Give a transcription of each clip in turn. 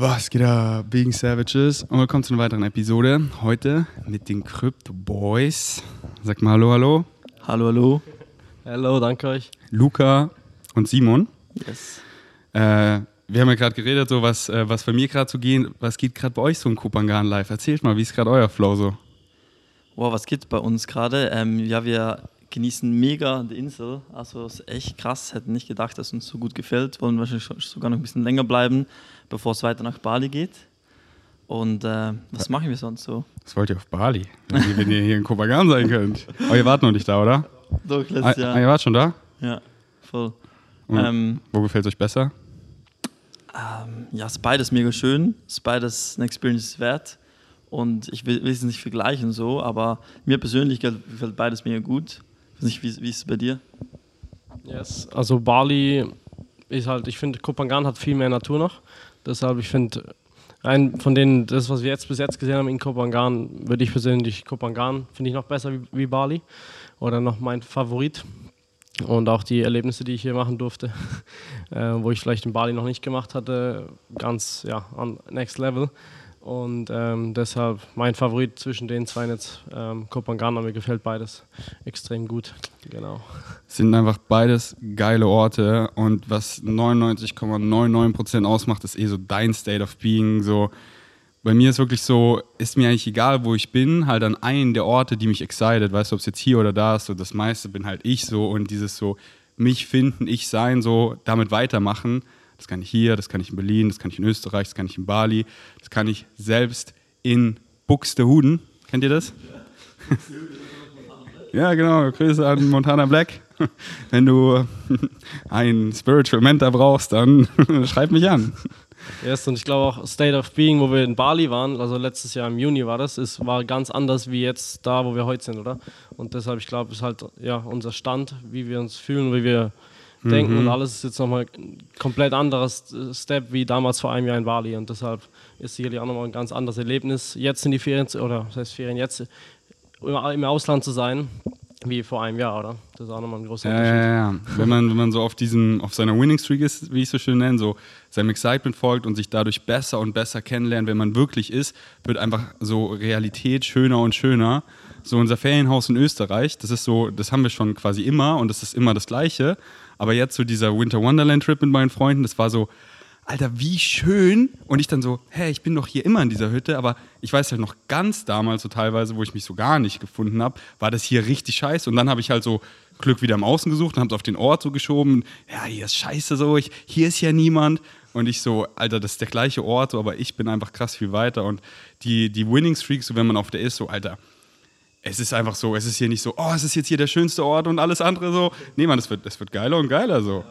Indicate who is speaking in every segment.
Speaker 1: Was geht ab, Being Savages? Und willkommen zu einer weiteren Episode. Heute mit den Crypto Boys. Sag mal Hallo, hallo.
Speaker 2: Hallo, hallo. Hallo, danke euch.
Speaker 1: Luca und Simon.
Speaker 2: Yes.
Speaker 1: Äh, wir haben ja gerade geredet, so was, äh, was bei mir gerade so geht. Was geht gerade bei euch so im Kupangan live? Erzählt mal, wie ist gerade euer Flow so?
Speaker 2: Wow, was geht bei uns gerade? Ähm, ja, wir genießen mega die Insel. Also ist echt krass. Hätten nicht gedacht, dass es uns so gut gefällt. Wollen wahrscheinlich sogar noch ein bisschen länger bleiben, bevor es weiter nach Bali geht. Und äh, was machen wir sonst so?
Speaker 1: Was wollt ihr auf Bali? Wenn ihr, wenn ihr hier in Kopangan sein könnt. Aber ihr wart noch nicht da, oder?
Speaker 2: Doch,
Speaker 1: Ah,
Speaker 2: letztes
Speaker 1: ah,
Speaker 2: Jahr.
Speaker 1: ihr wart schon da?
Speaker 2: Ja, voll. Ähm,
Speaker 1: Wo gefällt es euch besser?
Speaker 2: ähm, ja, ist beides mega schön. Ist beides eine Experience wert. Und ich will, will es nicht vergleichen so, aber mir persönlich gefällt gefällt beides mega gut. Nicht, wie, wie ist es bei dir?
Speaker 3: Yes, also Bali ist halt, ich finde, Kopangan hat viel mehr Natur noch. Deshalb, ich finde, rein von denen, das, was wir jetzt bis jetzt gesehen haben in Kopangan, würde ich persönlich Kopangan, finde ich noch besser wie, wie Bali. Oder noch mein Favorit. Und auch die Erlebnisse, die ich hier machen durfte, äh, wo ich vielleicht in Bali noch nicht gemacht hatte, ganz, ja, on next level. Und ähm, deshalb mein Favorit zwischen den zwei jetzt, ähm, Kopangan, aber mir gefällt beides extrem gut. Genau.
Speaker 1: sind einfach beides geile Orte und was 99,99% ausmacht, ist eh so dein State of Being. So, bei mir ist wirklich so, ist mir eigentlich egal, wo ich bin, halt an einen der Orte, die mich excited, weißt du, ob es jetzt hier oder da ist, so das meiste bin halt ich so und dieses so mich finden, ich sein, so damit weitermachen. Das kann ich hier, das kann ich in Berlin, das kann ich in Österreich, das kann ich in Bali, das kann ich selbst in Buxtehude. Kennt ihr das? Ja, genau. Grüße an Montana Black. Wenn du einen Spiritual Mentor brauchst, dann schreib mich an.
Speaker 3: Yes, und ich glaube auch State of Being, wo wir in Bali waren, also letztes Jahr im Juni war das, ist, war ganz anders wie jetzt da, wo wir heute sind, oder? Und deshalb, ich glaube, ist halt ja unser Stand, wie wir uns fühlen, wie wir denken und alles ist jetzt nochmal ein komplett anderes Step wie damals vor einem Jahr in Bali und deshalb ist sicherlich auch nochmal ein ganz anderes Erlebnis, jetzt in die Ferien, zu- oder was heißt Ferien, jetzt im Ausland zu sein, wie vor einem Jahr, oder? Das ist auch nochmal ein großer
Speaker 1: Ja, ja,
Speaker 3: Unterschied.
Speaker 1: ja, ja. Wenn man, wenn man so auf diesen, auf seiner Winning Streak ist, wie ich es so schön nenne, so seinem Excitement folgt und sich dadurch besser und besser kennenlernt, wenn man wirklich ist, wird einfach so Realität schöner und schöner. So unser Ferienhaus in Österreich, das ist so, das haben wir schon quasi immer und das ist immer das Gleiche. Aber jetzt so dieser Winter Wonderland Trip mit meinen Freunden, das war so, Alter, wie schön. Und ich dann so, hä, ich bin doch hier immer in dieser Hütte, aber ich weiß halt noch ganz damals so teilweise, wo ich mich so gar nicht gefunden habe, war das hier richtig scheiße. Und dann habe ich halt so Glück wieder im Außen gesucht und habe es auf den Ort so geschoben. Ja, hier ist scheiße so, ich, hier ist ja niemand. Und ich so, Alter, das ist der gleiche Ort, aber ich bin einfach krass viel weiter. Und die, die Winning Streaks, so wenn man auf der ist, so, Alter, es ist einfach so, es ist hier nicht so, oh, es ist jetzt hier der schönste Ort und alles andere so. Nee, Mann, es wird, es wird geiler und geiler so.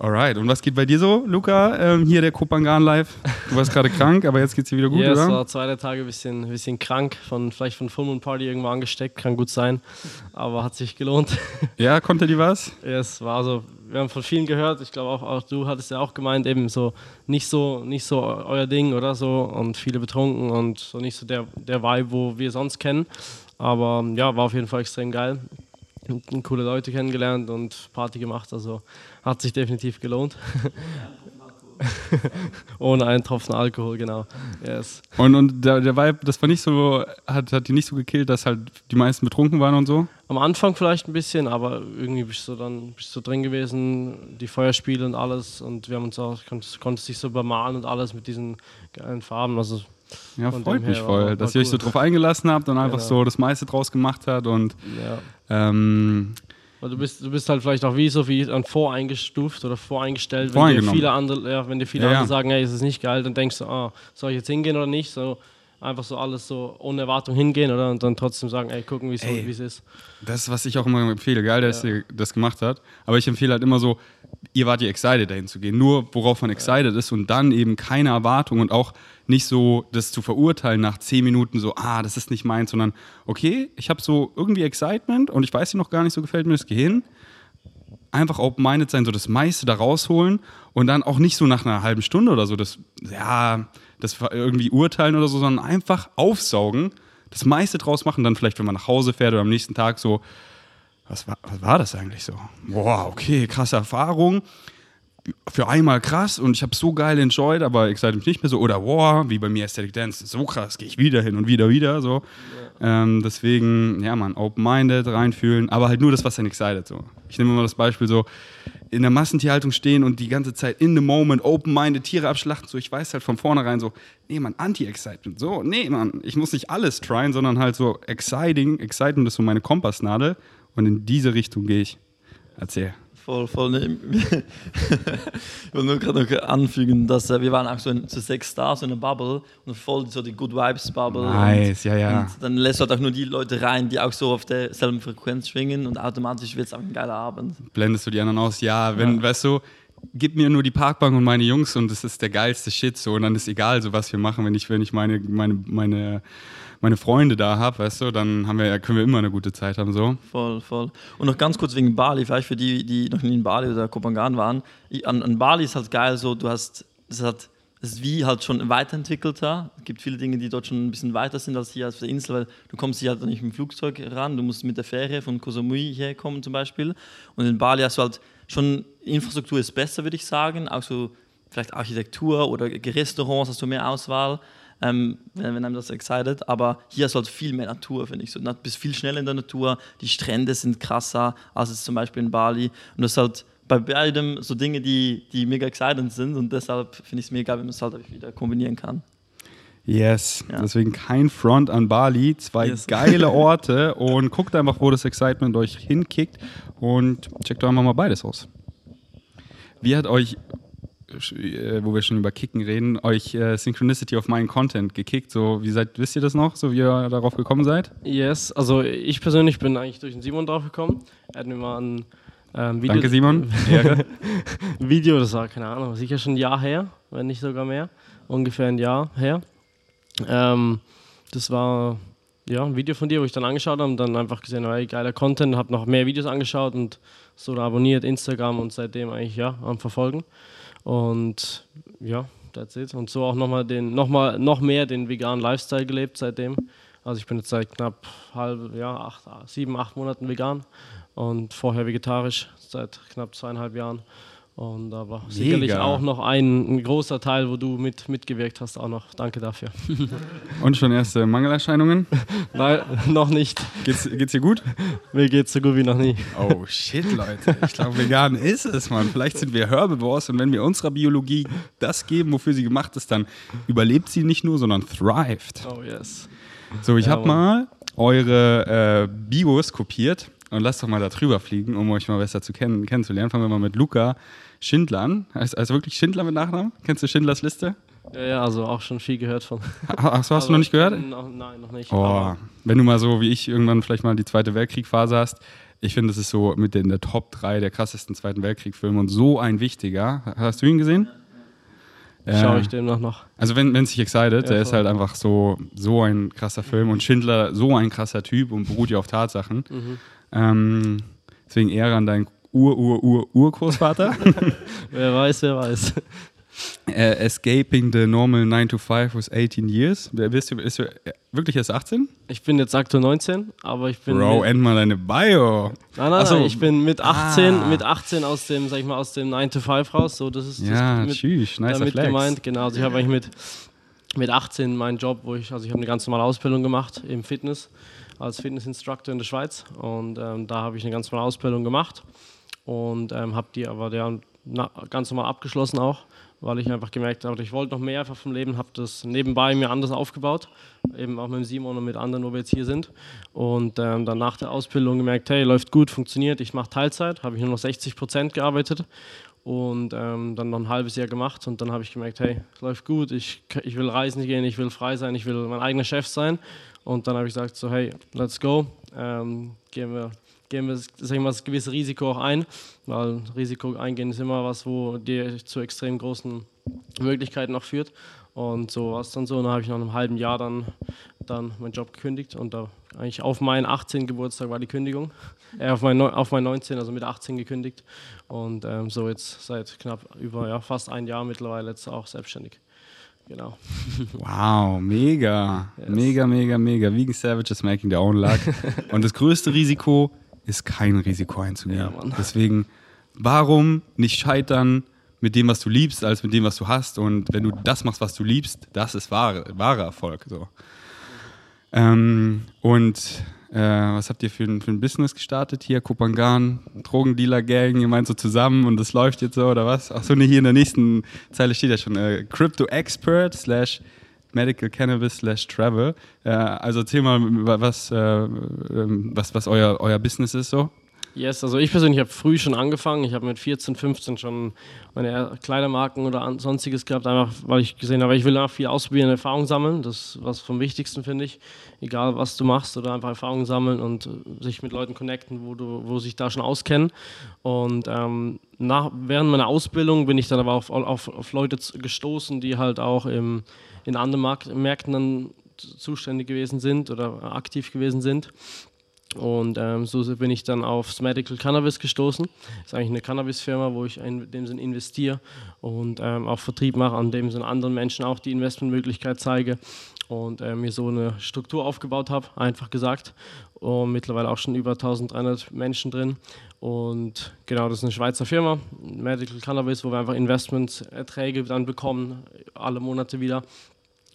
Speaker 1: Alright, und was geht bei dir so, Luca? Ähm, hier der Kopangan live. Du warst gerade krank, aber jetzt geht's dir wieder gut,
Speaker 3: Ja, es
Speaker 1: oder?
Speaker 3: war zwei drei Tage ein bisschen, bisschen krank, von, vielleicht von Full Moon Party irgendwo angesteckt, kann gut sein, aber hat sich gelohnt.
Speaker 1: Ja, konnte die was?
Speaker 3: ja, es war so, wir haben von vielen gehört, ich glaube auch, auch du hattest ja auch gemeint, eben so nicht so, nicht so euer Ding oder so und viele betrunken und so nicht so der, der Vibe, wo wir sonst kennen. Aber ja, war auf jeden Fall extrem geil. Coole Leute kennengelernt und Party gemacht, also hat sich definitiv gelohnt. Ohne einen Tropfen Alkohol, genau. Yes.
Speaker 1: Und, und der, der Vibe, das war nicht so, hat, hat die nicht so gekillt, dass halt die meisten betrunken waren und so?
Speaker 3: Am Anfang vielleicht ein bisschen, aber irgendwie bist du dann bist du drin gewesen, die Feuerspiele und alles und wir haben uns auch, konntest, konntest dich so bemalen und alles mit diesen geilen Farben. Also
Speaker 1: Ja,
Speaker 3: Von
Speaker 1: freut mich voll, dass ihr euch so drauf eingelassen habt und einfach
Speaker 3: Genau.
Speaker 1: so das meiste draus gemacht habt und
Speaker 3: ja.
Speaker 1: ähm,
Speaker 3: Weil du bist, du bist halt vielleicht auch wie so wie dann voreingestuft oder voreingestellt, wenn dir viele andere, ja, wenn dir viele
Speaker 1: Ja, ja.
Speaker 3: andere sagen, hey, es ist nicht geil, dann denkst du, ah, soll ich jetzt hingehen oder nicht? So einfach so alles so ohne Erwartung hingehen oder und dann trotzdem sagen, ey, gucken, wie es es ist.
Speaker 1: Das ist, was ich auch immer empfehle. Geil, dass ihr das gemacht habt. Aber ich empfehle halt immer so, ihr wart ja excited, dahin zu gehen. Nur, worauf man excited ist und dann eben keine Erwartung und auch nicht so das zu verurteilen nach zehn Minuten so, ah, das ist nicht meins, sondern okay, ich habe so irgendwie Excitement und ich weiß noch gar nicht, so gefällt mir das Gehen. Einfach open-minded sein, so das meiste da rausholen und dann auch nicht so nach einer halben Stunde oder so, das, ja, das irgendwie urteilen oder so, sondern einfach aufsaugen, das meiste draus machen, dann vielleicht, wenn man nach Hause fährt oder am nächsten Tag so, was war, was war das eigentlich so? Boah, okay, krasse Erfahrung. für einmal krass und ich habe so geil enjoyed, aber excited mich nicht mehr so. Oder wow, wie bei mir Aesthetic Dance, so krass, gehe ich wieder hin und wieder, wieder. So. Ja. Ähm, deswegen, ja, man, open-minded, reinfühlen, aber halt nur das, was einen excited. So. Ich nehme mal das Beispiel so, in der Massentierhaltung stehen und die ganze Zeit in the moment, open-minded, Tiere abschlachten. So, ich weiß halt von vornherein so, nee, man, Anti-Excitement. So, nee, man, ich muss nicht alles tryen, sondern halt so exciting. Excitement ist so meine Kompassnadel und in diese Richtung gehe ich. Erzähl
Speaker 2: voll, voll. ich will nur gerade noch anfügen, dass äh, wir waren auch so in, zu sechs da, so in einer Bubble und voll so die Good Vibes Bubble.
Speaker 1: Nice,
Speaker 2: und,
Speaker 1: ja, ja.
Speaker 2: Und dann lässt du halt auch nur die Leute rein, die auch so auf derselben Frequenz schwingen und automatisch wird es auch ein geiler Abend.
Speaker 1: Blendest du die anderen aus? Ja, wenn, ja. weißt du, gib mir nur die Parkbank und meine Jungs und das ist der geilste Shit so und dann ist egal, so was wir machen, wenn ich, wenn ich meine, meine, meine meine Freunde da habe, weißt du, dann haben wir, können wir immer eine gute Zeit haben. So.
Speaker 2: Voll, voll. Und noch ganz kurz wegen Bali, vielleicht für die, die noch nie in Bali oder Kopangan waren. An, an Bali ist halt geil, so du hast, es hat es ist wie halt schon weiterentwickelter. Es gibt viele Dinge, die dort schon ein bisschen weiter sind als hier auf der Insel, weil du kommst hier halt nicht mit dem Flugzeug ran, du musst mit der Fähre von Koh Samui herkommen zum Beispiel. Und in Bali hast du halt schon, Infrastruktur ist besser, würde ich sagen, auch so vielleicht Architektur oder Restaurants hast du mehr Auswahl ähm, wenn, wenn einem das excited. Aber hier ist halt viel mehr Natur, finde ich. So, du bist viel schneller in der Natur, die Strände sind krasser als es zum Beispiel in Bali. Und das ist halt bei beidem so Dinge, die, die mega excited sind. Und deshalb finde ich es mega, wenn man es halt wieder kombinieren kann.
Speaker 1: Yes, ja. deswegen kein Front an Bali, zwei yes. geile Orte und guckt einfach, wo das Excitement euch hinkickt und checkt doch einfach mal beides aus. Wie hat euch wo wir schon über Kicken reden, euch äh, Synchronicity of meinen Content gekickt. So, wie seid, wisst ihr das noch, so wie ihr darauf gekommen seid?
Speaker 3: Yes, also ich persönlich bin eigentlich durch den Simon drauf gekommen. Er hat mir mal ein ähm, Video.
Speaker 1: Danke, Simon.
Speaker 3: Video, das war, keine Ahnung, sicher schon ein Jahr her, wenn nicht sogar mehr. Ungefähr ein Jahr her. Ähm, das war ja, ein Video von dir, wo ich dann angeschaut habe und dann einfach gesehen, hey, geiler Content, habe noch mehr Videos angeschaut und so abonniert, Instagram und seitdem eigentlich ja am Verfolgen. Und ja, that's it. Und so auch nochmal den, noch mal, noch mehr den veganen Lifestyle gelebt seitdem. Also ich bin jetzt seit knapp halb, ja, acht, sieben, acht Monaten vegan und vorher vegetarisch seit knapp zweieinhalb Jahren. Und aber Mega. sicherlich auch noch ein, ein, großer Teil, wo du mit, mitgewirkt hast, auch noch. Danke dafür.
Speaker 1: Und schon erste Mangelerscheinungen?
Speaker 3: Nein, noch nicht.
Speaker 1: Geht's, geht's dir gut?
Speaker 3: Mir geht's so gut wie noch nie.
Speaker 1: Oh shit, Leute. Ich glaube, vegan ist es, Mann. Vielleicht sind wir Herbivores und wenn wir unserer Biologie das geben, wofür sie gemacht ist, dann überlebt sie nicht nur, sondern thrived.
Speaker 3: Oh yes.
Speaker 1: So, ich ja, habe mal eure äh, Bios kopiert und lasst doch mal da drüber fliegen, um euch mal besser zu kennen, kennenzulernen. Fangen wir mal mit Luca Schindler an. Heißt also wirklich Schindler mit Nachnamen? Kennst du Schindlers Liste?
Speaker 3: Ja, ja, also auch schon viel gehört von.
Speaker 1: Achso, hast du noch nicht gehört?
Speaker 3: Noch, nein, noch nicht.
Speaker 1: Oh, wenn du mal so wie ich irgendwann vielleicht mal die Zweite Weltkriegphase hast, ich finde, das ist so mit in der Top 3 der krassesten Zweiten Weltkrieg-Filme und so ein wichtiger. Hast du ihn gesehen?
Speaker 3: Schaue ich dem noch noch.
Speaker 1: Also wenn es sich excited, ja, der ist halt einfach so, so ein krasser Film und Schindler so ein krasser Typ und beruht ja auf Tatsachen. Mhm. Ähm, deswegen Ehre an deinen Ur-Ur-Ur-Urgroßvater.
Speaker 3: wer weiß, wer weiß.
Speaker 1: Uh, escaping the normal 9 to 5 with 18 years. Bist du, bist du äh, wirklich erst 18?
Speaker 3: Ich bin jetzt aktuell 19, aber ich bin.
Speaker 1: Bro, end mal deine Bio.
Speaker 3: Nein, nein, so. ich bin mit 18, ah. mit 18 aus dem, sag ich mal, aus dem 9 to 5 raus. So, das ist
Speaker 1: ja,
Speaker 3: das mit,
Speaker 1: tschüss, nice
Speaker 3: damit Flex. gemeint. Genau, also ich habe eigentlich mit, mit 18 meinen Job, wo ich, also ich habe eine ganz normale Ausbildung gemacht im Fitness, als Fitnessinstructor in der Schweiz. Und ähm, da habe ich eine ganz normale Ausbildung gemacht und ähm, habe die aber der, na, ganz normal abgeschlossen auch, weil ich einfach gemerkt habe, ich wollte noch mehr einfach vom Leben, habe das nebenbei mir anders aufgebaut, eben auch mit Simon und mit anderen, wo wir jetzt hier sind. Und ähm, dann nach der Ausbildung gemerkt, hey, läuft gut, funktioniert, ich mache Teilzeit, habe ich nur noch 60 Prozent gearbeitet und ähm, dann noch ein halbes Jahr gemacht und dann habe ich gemerkt, hey, läuft gut, ich, ich will reisen gehen, ich will frei sein, ich will mein eigener Chef sein. Und dann habe ich gesagt, so hey, let's go, ähm, gehen wir gehen wir sag ich mal, das gewisse Risiko auch ein, weil Risiko eingehen ist immer was, wo dir zu extrem großen Möglichkeiten auch führt. Und so war es dann so. Und dann habe ich nach einem halben Jahr dann, dann meinen Job gekündigt und da eigentlich auf meinen 18. Geburtstag war die Kündigung. Äh, auf meinen auf mein 19, also mit 18 gekündigt. Und ähm, so jetzt seit knapp über ja, fast ein Jahr mittlerweile jetzt auch selbstständig. Genau.
Speaker 1: Wow, mega. Yes. Mega, mega, mega. Vegan Savage is making their own luck. Und das größte Risiko ist kein Risiko einzugehen. Ja, Deswegen, warum nicht scheitern? mit dem, was du liebst, als mit dem, was du hast. Und wenn du das machst, was du liebst, das ist wahre, wahrer Erfolg. So. Ähm, und äh, was habt ihr für ein, für ein Business gestartet hier? Kopangan, Drogendealer-Gang, ihr meint so zusammen und das läuft jetzt so oder was? Achso, ne, hier in der nächsten Zeile steht ja schon äh, Crypto Expert slash Medical Cannabis slash Travel. Äh, also erzähl mal, was, äh, ähm, was, was euer, euer Business ist so.
Speaker 3: Yes, also ich persönlich habe früh schon angefangen. Ich habe mit 14, 15 schon meine Kleidermarken oder sonstiges gehabt, einfach weil ich gesehen habe, ich will einfach viel ausprobieren, Erfahrung sammeln. Das ist was vom Wichtigsten, finde ich. Egal, was du machst oder einfach Erfahrung sammeln und äh, sich mit Leuten connecten, wo, du, wo sich da schon auskennen. Und ähm, nach, während meiner Ausbildung bin ich dann aber auf, auf, auf Leute gestoßen, die halt auch im, in anderen Markt, Märkten dann zuständig gewesen sind oder aktiv gewesen sind. Und ähm, so bin ich dann aufs Medical Cannabis gestoßen. Das ist eigentlich eine Cannabis-Firma, wo ich in dem Sinne investiere und ähm, auch Vertrieb mache, an dem Sinne anderen Menschen auch die Investmentmöglichkeit zeige und äh, mir so eine Struktur aufgebaut habe, einfach gesagt. Und mittlerweile auch schon über 1300 Menschen drin. Und genau, das ist eine Schweizer Firma, Medical Cannabis, wo wir einfach Investmentserträge dann bekommen, alle Monate wieder.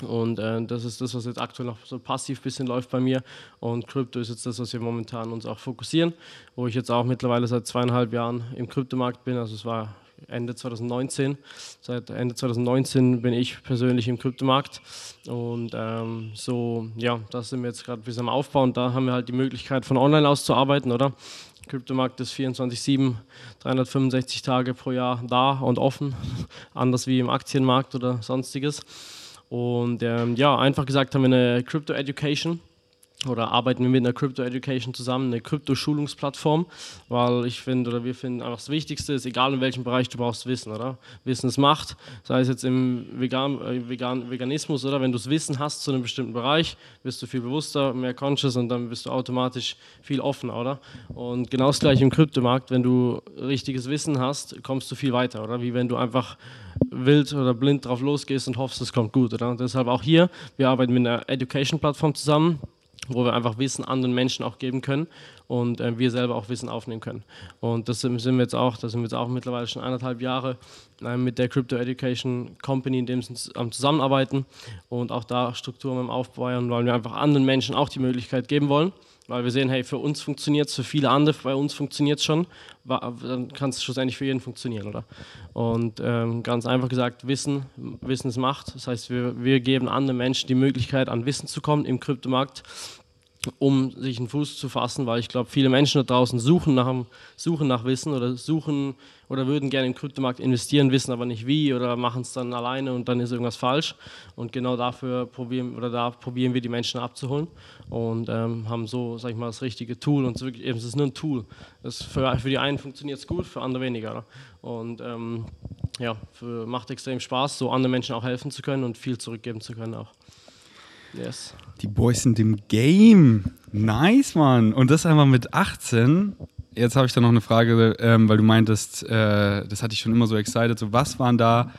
Speaker 3: Und äh, das ist das, was jetzt aktuell noch so passiv ein bisschen läuft bei mir. Und Krypto ist jetzt das, was wir momentan uns auch fokussieren, wo ich jetzt auch mittlerweile seit zweieinhalb Jahren im Kryptomarkt bin. Also es war Ende 2019. Seit Ende 2019 bin ich persönlich im Kryptomarkt. Und ähm, so, ja, da sind wir jetzt gerade bis am Aufbau und da haben wir halt die Möglichkeit von online aus zu arbeiten, oder? Kryptomarkt ist 24-7, 365 Tage pro Jahr da und offen, anders wie im Aktienmarkt oder sonstiges. Und ähm, ja, einfach gesagt haben wir eine Crypto Education oder arbeiten wir mit einer Crypto Education zusammen, eine Krypto-Schulungsplattform, weil ich finde oder wir finden einfach das Wichtigste ist, egal in welchem Bereich du brauchst Wissen, oder? Wissen ist Macht, sei es jetzt im Vegan, äh, Vegan, Veganismus oder wenn du das Wissen hast zu einem bestimmten Bereich, wirst du viel bewusster, mehr conscious und dann bist du automatisch viel offener, oder? Und genau das gleiche im Kryptomarkt, wenn du richtiges Wissen hast, kommst du viel weiter, oder? Wie wenn du einfach wild oder blind drauf losgehst und hoffst, es kommt gut, oder? Deshalb auch hier, wir arbeiten mit einer Education-Plattform zusammen, wo wir einfach Wissen anderen Menschen auch geben können und äh, wir selber auch Wissen aufnehmen können. Und das sind, wir jetzt auch, da sind wir jetzt auch mittlerweile schon eineinhalb Jahre äh, mit der Crypto Education Company, in dem sie am Zusammenarbeiten und auch da Strukturen Aufbauen, weil wir einfach anderen Menschen auch die Möglichkeit geben wollen weil wir sehen, hey, für uns funktioniert es, für viele andere, bei uns funktioniert es schon, dann kann es schlussendlich für jeden funktionieren, oder? Und ähm, ganz einfach gesagt, Wissen, Wissen ist Macht. Das heißt, wir, wir geben anderen Menschen die Möglichkeit, an Wissen zu kommen im Kryptomarkt um sich einen Fuß zu fassen, weil ich glaube, viele Menschen da draußen suchen nach, suchen nach Wissen oder suchen oder würden gerne im Kryptomarkt investieren, wissen aber nicht wie oder machen es dann alleine und dann ist irgendwas falsch. Und genau dafür probieren oder da probieren wir die Menschen abzuholen und ähm, haben so, sag ich mal, das richtige Tool und es ist, nur ein Tool. Das für, für die einen funktioniert es gut, für andere weniger. Und ähm, ja, für, macht extrem Spaß, so anderen Menschen auch helfen zu können und viel zurückgeben zu können auch.
Speaker 1: Yes. Die Boys sind im Game. Nice, Mann. Und das einfach mit 18. Jetzt habe ich da noch eine Frage, ähm, weil du meintest, äh, das hatte ich schon immer so excited. So, was waren da,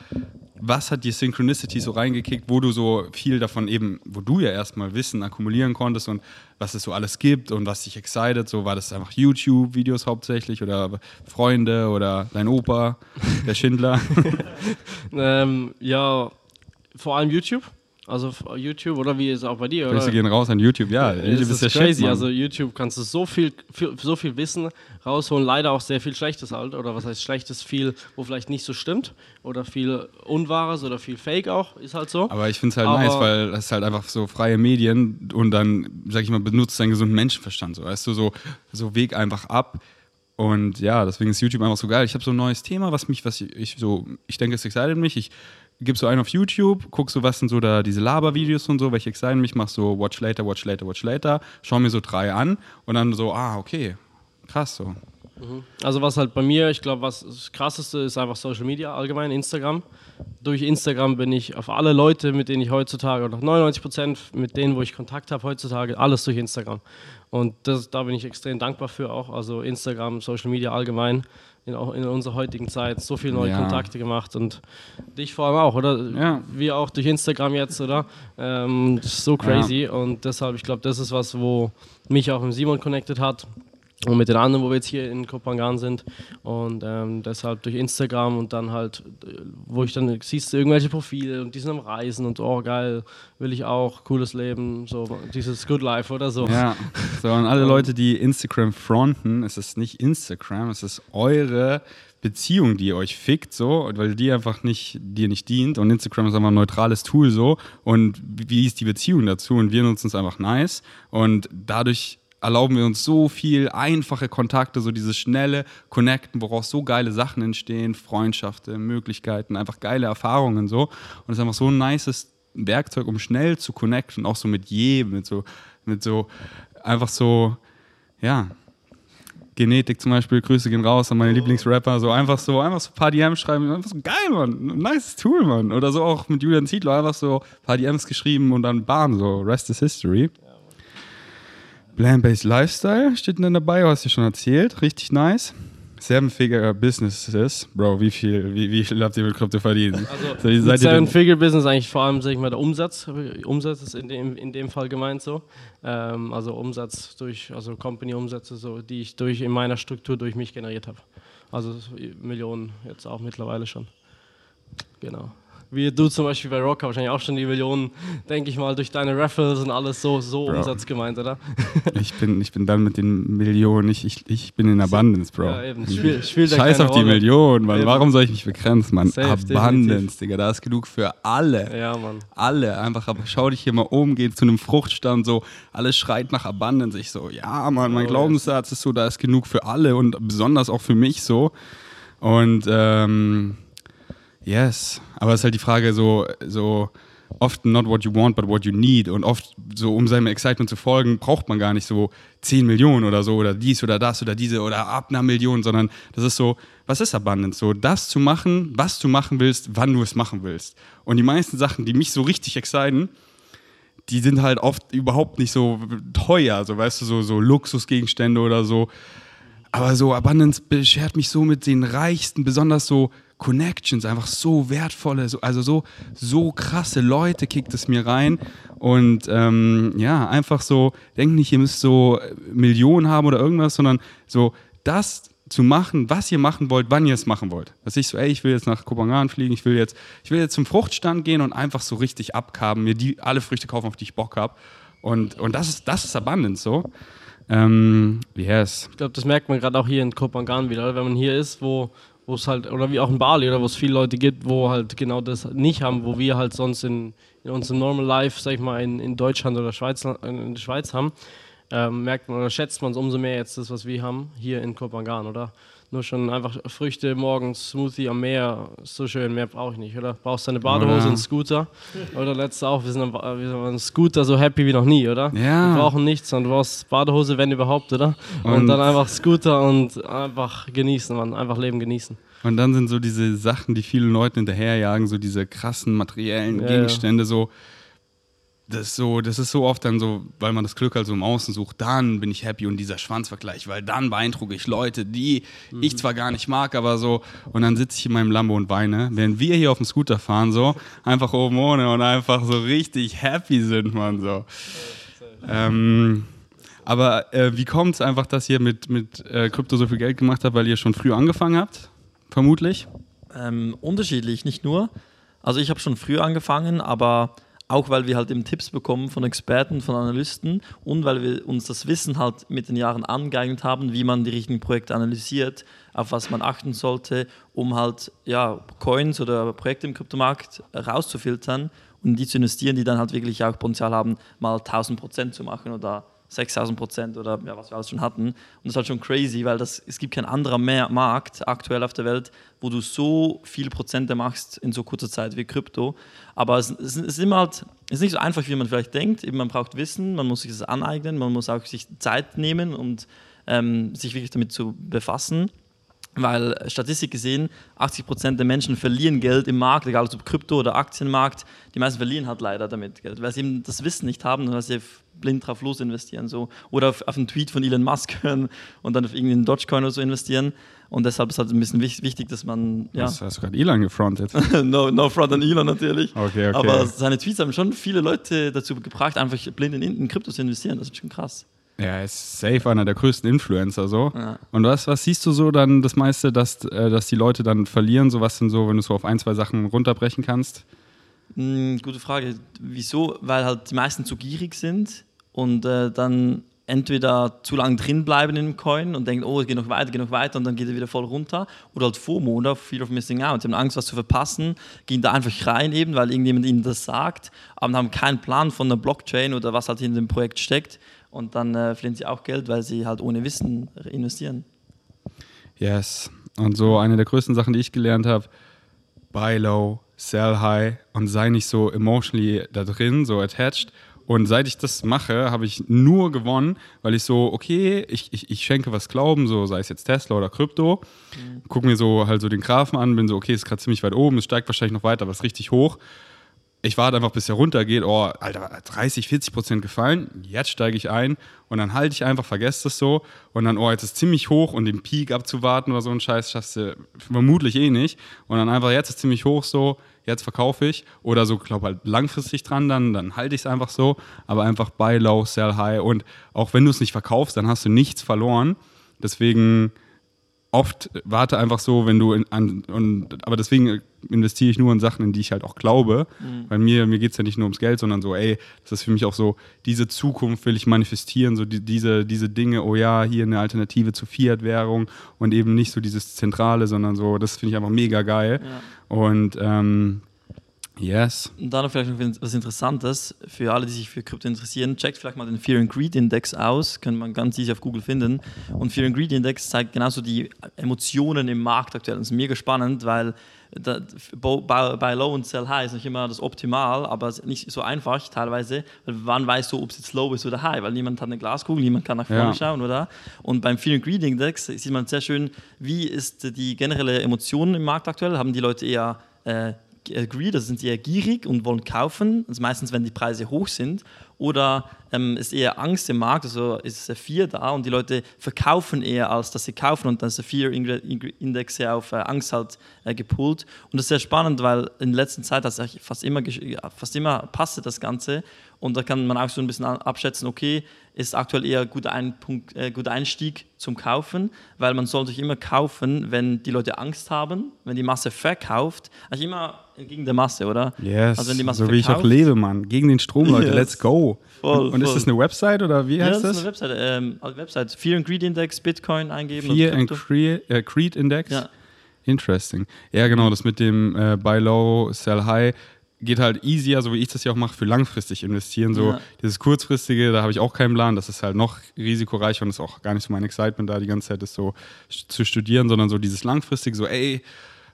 Speaker 1: was hat die Synchronicity so reingekickt, wo du so viel davon eben, wo du ja erstmal Wissen akkumulieren konntest und was es so alles gibt und was dich excited? So, war das einfach YouTube-Videos hauptsächlich oder Freunde oder dein Opa, der Schindler?
Speaker 3: ähm, ja, vor allem YouTube. Also YouTube oder wie ist es auch bei dir?
Speaker 1: Grüße gehen raus an YouTube, ja.
Speaker 3: ja YouTube ist, ist crazy. Shit, also YouTube kannst du so viel, viel, so viel Wissen rausholen, leider auch sehr viel Schlechtes halt. Oder was heißt Schlechtes? Viel, wo vielleicht nicht so stimmt. Oder viel Unwahres oder viel Fake auch, ist halt so.
Speaker 1: Aber ich finde es halt Aber nice, weil das ist halt einfach so freie Medien und dann, sag ich mal, benutzt deinen gesunden Menschenverstand. So, weißt du, so, so Weg einfach ab. Und ja, deswegen ist YouTube einfach so geil. Ich habe so ein neues Thema, was mich, was ich so, ich denke, es excited mich. Ich gibst du einen auf YouTube, guckst du, was sind so da diese Laber-Videos und so, welche exciten mich, machst so Watch Later, Watch Later, Watch Later, schau mir so drei an und dann so, ah, okay, krass so.
Speaker 3: Mhm. Also was halt bei mir, ich glaube, was das krasseste ist einfach Social Media allgemein, Instagram. Durch Instagram bin ich auf alle Leute, mit denen ich heutzutage, oder 99 Prozent mit denen, wo ich Kontakt habe heutzutage, alles durch Instagram. Und das, da bin ich extrem dankbar für auch. Also Instagram, Social Media allgemein in, in unserer heutigen Zeit so viele neue ja. Kontakte gemacht und dich vor allem auch, oder? Ja. Wir auch durch Instagram jetzt, oder? Ähm, so crazy ja. und deshalb, ich glaube, das ist was, wo mich auch mit Simon connected hat und mit den anderen, wo wir jetzt hier in Kopangan sind. Und ähm, deshalb durch Instagram und dann halt, wo ich dann siehst du irgendwelche Profile und die sind am Reisen und oh geil, will ich auch, cooles Leben, so dieses Good Life oder so.
Speaker 1: Ja, so und alle Leute, die Instagram fronten, es ist nicht Instagram, es ist eure Beziehung, die euch fickt, so, weil die einfach nicht, dir nicht dient. Und Instagram ist einfach ein neutrales Tool so. Und wie ist die Beziehung dazu? Und wir nutzen es einfach nice. Und dadurch erlauben wir uns so viel einfache Kontakte, so dieses schnelle Connecten, woraus so geile Sachen entstehen, Freundschaften, Möglichkeiten, einfach geile Erfahrungen so. Und es ist einfach so ein nices Werkzeug, um schnell zu connecten, auch so mit jedem, mit so, mit so, einfach so, ja. Genetik zum Beispiel, Grüße gehen raus an meine Lieblingsrapper, so einfach so, einfach so ein paar DMs schreiben, einfach so geil, Mann, nice Tool, Mann. Oder so auch mit Julian Zietlow einfach so ein paar DMs geschrieben und dann bam, so, Rest is History. Plant-Based Lifestyle steht dann dabei, hast du schon erzählt. Richtig nice. Seven-Figure Businesses. Bro, wie viel, wie, wie viel habt ihr mit Krypto verdient?
Speaker 3: Also, so, Seven-Figure Business eigentlich vor allem, sag ich mal, der Umsatz. Umsatz ist in dem, in dem Fall gemeint so. Ähm, also Umsatz durch, also Company-Umsätze, so, die ich durch in meiner Struktur durch mich generiert habe. Also Millionen jetzt auch mittlerweile schon. Genau wie du zum Beispiel bei Rocker wahrscheinlich auch schon die Millionen, denke ich mal, durch deine Raffles und alles so, so Bro. Umsatz gemeint, oder?
Speaker 1: ich, bin, ich bin dann mit den Millionen, ich, ich, ich bin in Abundance, Bro. Ja, eben. Spiel, spiel Scheiß auf die Rolle. Millionen, Mann. Warum soll ich mich begrenzen, Mann? Safe, Abundance, definitiv. Digga, da ist genug für alle.
Speaker 3: Ja, Mann.
Speaker 1: Alle. Einfach, aber schau dich hier mal um, geh zu einem Fruchtstand, so, alles schreit nach Abundance. Ich so, ja, Mann, mein oh, Glaubenssatz ist so, da ist genug für alle und besonders auch für mich so. Und, ähm, Yes, aber es ist halt die Frage so, so oft not what you want, but what you need. Und oft so, um seinem Excitement zu folgen, braucht man gar nicht so 10 Millionen oder so oder dies oder das oder diese oder ab einer Million, sondern das ist so, was ist Abundance? So, das zu machen, was du machen willst, wann du es machen willst. Und die meisten Sachen, die mich so richtig exciten, die sind halt oft überhaupt nicht so teuer, so weißt du, so, so Luxusgegenstände oder so. Aber so Abundance beschert mich so mit den reichsten, besonders so Connections, einfach so wertvolle, so, also so, so krasse Leute kickt es mir rein. Und ähm, ja, einfach so, denkt nicht, ihr müsst so Millionen haben oder irgendwas, sondern so das zu machen, was ihr machen wollt, wann ihr es machen wollt. Dass ich so, ey, ich will jetzt nach Kopenhagen fliegen, ich will jetzt, ich will jetzt zum Fruchtstand gehen und einfach so richtig abkaben, mir die alle Früchte kaufen, auf die ich Bock habe. Und, und das ist, das ist Abundance so. Ähm, yes.
Speaker 3: Ich glaube, das merkt man gerade auch hier in Kopenhagen wieder, wenn man hier ist, wo wo es halt, oder wie auch in Bali, oder wo es viele Leute gibt, wo halt genau das nicht haben, wo wir halt sonst in, in unserem Normal Life, sag ich mal, in, in Deutschland oder Schweiz, in der Schweiz haben, ähm, merkt man oder schätzt man es umso mehr jetzt, das, was wir haben, hier in Kopangan, oder? Nur schon einfach Früchte morgens, Smoothie am Meer, so schön, mehr brauche ich nicht, oder? Brauchst deine Badehose und einen Scooter. Oder letztes auch, wir sind ein Scooter so happy wie noch nie, oder?
Speaker 1: Ja.
Speaker 3: Wir brauchen nichts, sondern du brauchst Badehose, wenn überhaupt, oder? Und, und dann einfach Scooter und einfach genießen, man, einfach Leben genießen.
Speaker 1: Und dann sind so diese Sachen, die vielen Leuten hinterherjagen, so diese krassen materiellen ja, Gegenstände, ja. so das ist so, das ist so oft dann so, weil man das Glück halt so im Außen sucht, dann bin ich happy und dieser Schwanzvergleich, weil dann beeindrucke ich Leute, die mhm. ich zwar gar nicht mag, aber so, und dann sitze ich in meinem Lambo und weine, während wir hier auf dem Scooter fahren, so, einfach oben ohne und einfach so richtig happy sind, man, so. Ähm, aber äh, wie kommt es einfach, dass ihr mit, mit äh, Krypto so viel Geld gemacht habt, weil ihr schon früh angefangen habt? Vermutlich?
Speaker 2: Ähm, unterschiedlich, nicht nur. Also ich habe schon früh angefangen, aber auch weil wir halt eben Tipps bekommen von Experten, von Analysten und weil wir uns das Wissen halt mit den Jahren angeeignet haben, wie man die richtigen Projekte analysiert, auf was man achten sollte, um halt ja, Coins oder Projekte im Kryptomarkt rauszufiltern und die zu investieren, die dann halt wirklich auch Potenzial haben, mal 1000 Prozent zu machen oder 6000 Prozent oder ja, was wir alles schon hatten. Und das ist halt schon crazy, weil das, es gibt kein anderer mehr Markt aktuell auf der Welt, wo du so viele Prozente machst in so kurzer Zeit wie Krypto. Aber es, es, es ist immer halt, es ist nicht so einfach, wie man vielleicht denkt. Eben, man braucht Wissen, man muss sich das aneignen, man muss auch sich Zeit nehmen und ähm, sich wirklich damit zu befassen. Weil statistisch gesehen, 80% der Menschen verlieren Geld im Markt, egal ob Krypto oder Aktienmarkt. Die meisten verlieren halt leider damit Geld, weil sie eben das Wissen nicht haben und weil sie blind drauf los investieren. So. Oder auf, auf einen Tweet von Elon Musk hören und dann auf irgendeinen Dogecoin oder so investieren. Und deshalb ist halt ein bisschen wichtig, dass man. Ja.
Speaker 1: Was, hast du gerade Elon gefrontet?
Speaker 2: no, no front an Elon natürlich.
Speaker 1: Okay, okay.
Speaker 2: Aber seine Tweets haben schon viele Leute dazu gebracht, einfach blind in, in Krypto zu investieren. Das ist schon krass.
Speaker 1: Ja, er ist safe einer der größten Influencer so.
Speaker 2: Ja.
Speaker 1: Und was, was siehst du so dann das meiste, dass, äh, dass die Leute dann verlieren? So was denn so, wenn du so auf ein, zwei Sachen runterbrechen kannst?
Speaker 2: Hm, gute Frage. Wieso? Weil halt die meisten zu gierig sind und äh, dann entweder zu lange drin bleiben in dem Coin und denken, oh, es geht noch weiter, geht noch weiter und dann geht er wieder voll runter. Oder halt FOMO oder Fear of Missing Out. Sie haben Angst, was zu verpassen, gehen da einfach rein eben, weil irgendjemand ihnen das sagt, aber haben keinen Plan von der Blockchain oder was halt in dem Projekt steckt. Und dann äh, verlieren sie auch Geld, weil sie halt ohne Wissen investieren.
Speaker 1: Yes. Und so eine der größten Sachen, die ich gelernt habe, buy low, sell high und sei nicht so emotionally da drin, so attached. Und seit ich das mache, habe ich nur gewonnen, weil ich so, okay, ich, ich, ich schenke was Glauben, so sei es jetzt Tesla oder Krypto, mhm. gucke mir so halt so den Graphen an, bin so, okay, ist gerade ziemlich weit oben, es steigt wahrscheinlich noch weiter, aber ist richtig hoch ich warte einfach, bis er runtergeht. Oh, Alter, 30, 40 Prozent gefallen. Jetzt steige ich ein und dann halte ich einfach, vergesse das so. Und dann, oh, jetzt ist ziemlich hoch und den Peak abzuwarten oder so ein Scheiß schaffst du vermutlich eh nicht. Und dann einfach, jetzt ist ziemlich hoch so, jetzt verkaufe ich. Oder so, glaube halt langfristig dran, dann, dann halte ich es einfach so. Aber einfach buy low, sell high. Und auch wenn du es nicht verkaufst, dann hast du nichts verloren. Deswegen oft warte einfach so, wenn du in, an, und, aber deswegen investiere ich nur in Sachen, in die ich halt auch glaube, mhm. weil mir, mir geht es ja nicht nur ums Geld, sondern so, ey, das ist für mich auch so, diese Zukunft will ich manifestieren, so die, diese, diese Dinge, oh ja, hier eine Alternative zu Fiat-Währung und eben nicht so dieses Zentrale, sondern so, das finde ich einfach mega geil ja. und ähm, Yes.
Speaker 2: Und dann noch vielleicht noch was Interessantes für alle, die sich für Krypto interessieren. Checkt vielleicht mal den Fear and Greed Index aus. Kann man ganz easy auf Google finden. Und Fear and Greed Index zeigt genauso die Emotionen im Markt aktuell. Das ist mega spannend, weil Buy Low und Sell High ist nicht immer das Optimal, aber nicht so einfach teilweise. Weil wann weißt du, ob es jetzt Low ist oder High? Weil niemand hat eine Glaskugel, niemand kann nach vorne ja. schauen, oder? Und beim Fear and Greed Index sieht man sehr schön, wie ist die generelle Emotion im Markt aktuell. Haben die Leute eher äh, Greed, also sind sie eher gierig und wollen kaufen, also meistens wenn die Preise hoch sind, oder ähm, ist eher Angst im Markt, also ist der da. Und die Leute verkaufen eher, als dass sie kaufen. Und dann ist der Fear-Index ja auf äh, Angst halt äh, gepult. Und das ist sehr spannend, weil in der letzten Zeit es fast immer, fast immer passt das Ganze. Und da kann man auch so ein bisschen abschätzen, okay, ist aktuell eher guter, ein Punkt, äh, guter Einstieg zum Kaufen, weil man sollte sich immer kaufen, wenn die Leute Angst haben, wenn die Masse verkauft. Also immer gegen der Masse, oder?
Speaker 1: Yes, also wenn die Masse so wie verkauft, ich auch lebe, Mann. Gegen den Strom, Leute, yes. let's go. Voll, und, und ist das eine Website oder wie heißt
Speaker 2: ja,
Speaker 1: das?
Speaker 2: ist eine Website. Ähm, also Website. Fear and Greed Index, Bitcoin eingeben.
Speaker 1: Fear and äh, Creed Index? Ja. Interesting. Ja, genau, das mit dem äh, Buy Low, Sell High geht halt easier, so wie ich das ja auch mache, für langfristig investieren. So ja. dieses kurzfristige, da habe ich auch keinen Plan. Das ist halt noch risikoreicher und ist auch gar nicht so mein Excitement da die ganze Zeit, das so zu studieren, sondern so dieses langfristige, so ey,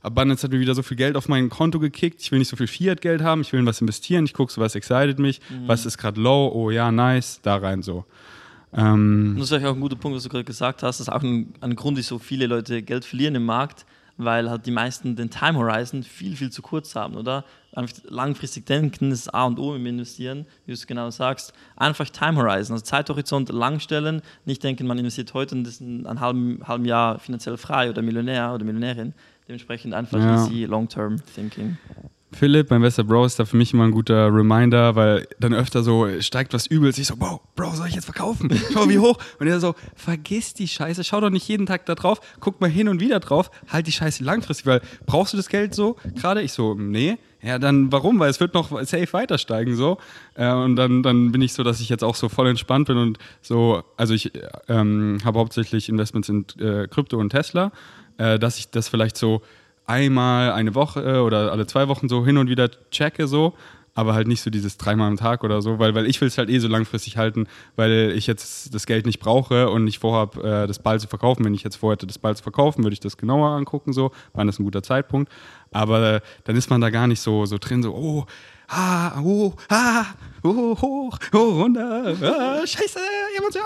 Speaker 1: Abundance hat mir wieder so viel Geld auf mein Konto gekickt. Ich will nicht so viel Fiat-Geld haben. Ich will in was investieren. Ich gucke so, was excited mich. Mhm. Was ist gerade low? Oh ja, nice. Da rein so.
Speaker 2: Ähm, das ist vielleicht auch ein guter Punkt, was du gerade gesagt hast. Das ist auch ein, ein Grund, wieso viele Leute Geld verlieren im Markt, weil halt die meisten den Time Horizon viel, viel zu kurz haben, oder? Einfach langfristig denken ist A und O im Investieren, wie du es genau sagst. Einfach Time Horizon, also Zeithorizont langstellen, nicht denken, man investiert heute und ist in einem halben, halben Jahr finanziell frei oder Millionär oder Millionärin. Dementsprechend einfach ja. easy Long-Term Thinking.
Speaker 1: Philipp, mein bester Bro, ist da für mich immer ein guter Reminder, weil dann öfter so steigt was übelst. Ich so, wow, Bro, soll ich jetzt verkaufen? Schau wie hoch. Und er so, vergiss die Scheiße, schau doch nicht jeden Tag da drauf, guck mal hin und wieder drauf, halt die Scheiße langfristig, weil brauchst du das Geld so gerade? Ich so, nee. Ja, dann warum? Weil es wird noch safe weiter steigen so. Äh, und dann, dann bin ich so, dass ich jetzt auch so voll entspannt bin und so, also ich ähm, habe hauptsächlich Investments in äh, Krypto und Tesla, äh, dass ich das vielleicht so einmal eine Woche äh, oder alle zwei Wochen so hin und wieder checke so, aber halt nicht so dieses dreimal am Tag oder so, weil, weil ich will es halt eh so langfristig halten, weil ich jetzt das Geld nicht brauche und nicht vorhabe, äh, das bald zu verkaufen. Wenn ich jetzt vorhätte, das bald zu verkaufen, würde ich das genauer angucken, so, wann ist ein guter Zeitpunkt. Aber äh, dann ist man da gar nicht so, so drin, so, oh, ah, oh, ah, oh, hoch, oh, runter, ah, scheiße, jemand, ja,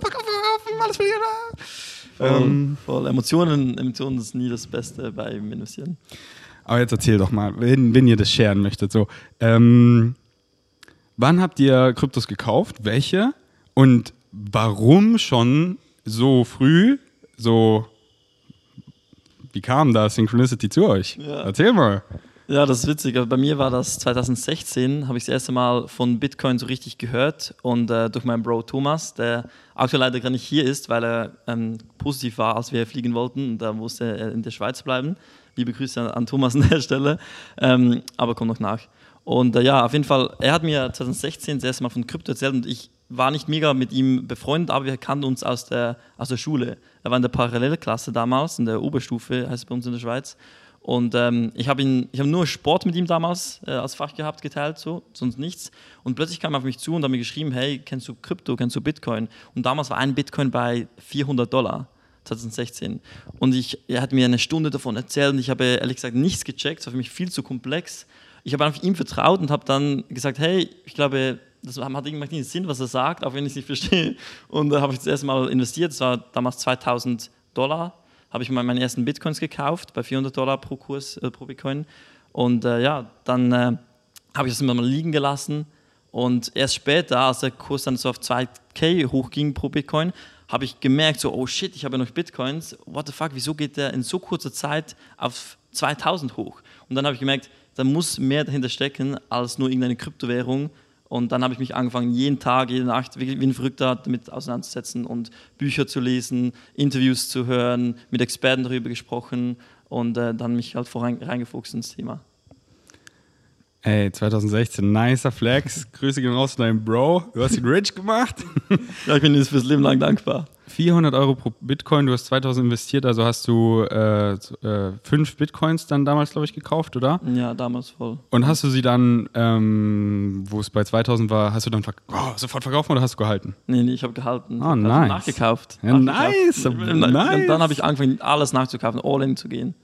Speaker 1: verkaufen, verkaufen, alles verlieren. Ah.
Speaker 2: Voll, ähm, voll. Emotionen, Emotionen ist nie das Beste beim Investieren.
Speaker 1: Aber jetzt erzähl doch mal, wenn, wenn ihr das scheren möchtet. So, ähm, wann habt ihr Kryptos gekauft? Welche? Und warum schon so früh? So, wie kam da Synchronicity zu euch? Ja. Erzähl mal.
Speaker 2: Ja, das ist witzig. Bei mir war das 2016, habe ich das erste Mal von Bitcoin so richtig gehört und äh, durch meinen Bro Thomas, der aktuell leider gar nicht hier ist, weil er ähm, positiv war, als wir fliegen wollten und da musste er in der Schweiz bleiben. Liebe Grüße an, Thomas an der Stelle, ähm, aber kommt noch nach. Und äh, ja, auf jeden Fall, er hat mir 2016 das erste Mal von Krypto erzählt und ich war nicht mega mit ihm befreundet, aber wir kannten uns aus der, aus der Schule. Er war in der Parallelklasse damals, in der Oberstufe, heißt es bei uns in der Schweiz. Und ähm, ich habe hab nur Sport mit ihm damals äh, als Fach gehabt, geteilt, so, sonst nichts. Und plötzlich kam er auf mich zu und hat mir geschrieben, hey, kennst du Krypto, kennst du Bitcoin? Und damals war ein Bitcoin bei 400 Dollar. 2016. Und ich, er hat mir eine Stunde davon erzählt und ich habe ehrlich gesagt nichts gecheckt, es war für mich viel zu komplex. Ich habe einfach ihm vertraut und habe dann gesagt, hey, ich glaube, das hat irgendwie Sinn, was er sagt, auch wenn ich es nicht verstehe. Und da habe ich das erste Mal investiert, das war damals 2000 Dollar habe ich mal meine ersten Bitcoins gekauft, bei 400 Dollar pro Kurs, äh, pro Bitcoin. Und äh, ja, dann äh, habe ich das immer mal liegen gelassen. Und erst später, als der Kurs dann so auf 2K hochging pro Bitcoin, habe ich gemerkt, so, oh shit, ich habe ja noch Bitcoins. What the fuck, wieso geht der in so kurzer Zeit auf 2000 hoch? Und dann habe ich gemerkt, da muss mehr dahinter stecken als nur irgendeine Kryptowährung, und dann habe ich mich angefangen, jeden Tag, jede Nacht, wie, ein Verrückter damit auseinanderzusetzen und Bücher zu lesen, Interviews zu hören, mit Experten darüber gesprochen und äh, dann mich halt reingefuchst ins Thema.
Speaker 1: Ey, 2016, nicer Flex. Grüße gehen raus von deinem Bro. Du hast ihn rich gemacht.
Speaker 2: ja, ich bin jetzt fürs Leben lang dankbar.
Speaker 1: 400 Euro pro Bitcoin, du hast 2000 investiert, also hast du äh, äh, fünf Bitcoins dann damals, glaube ich, gekauft, oder?
Speaker 2: Ja, damals voll.
Speaker 1: Und hast du sie dann, ähm, wo es bei 2000 war, hast du dann ver oh, sofort verkauft oder hast du gehalten?
Speaker 2: Nee, nee, ich habe gehalten.
Speaker 1: Oh, nice.
Speaker 2: nachgekauft.
Speaker 1: Ja, nice.
Speaker 2: nice. Und dann habe ich angefangen, alles nachzukaufen, all in zu gehen.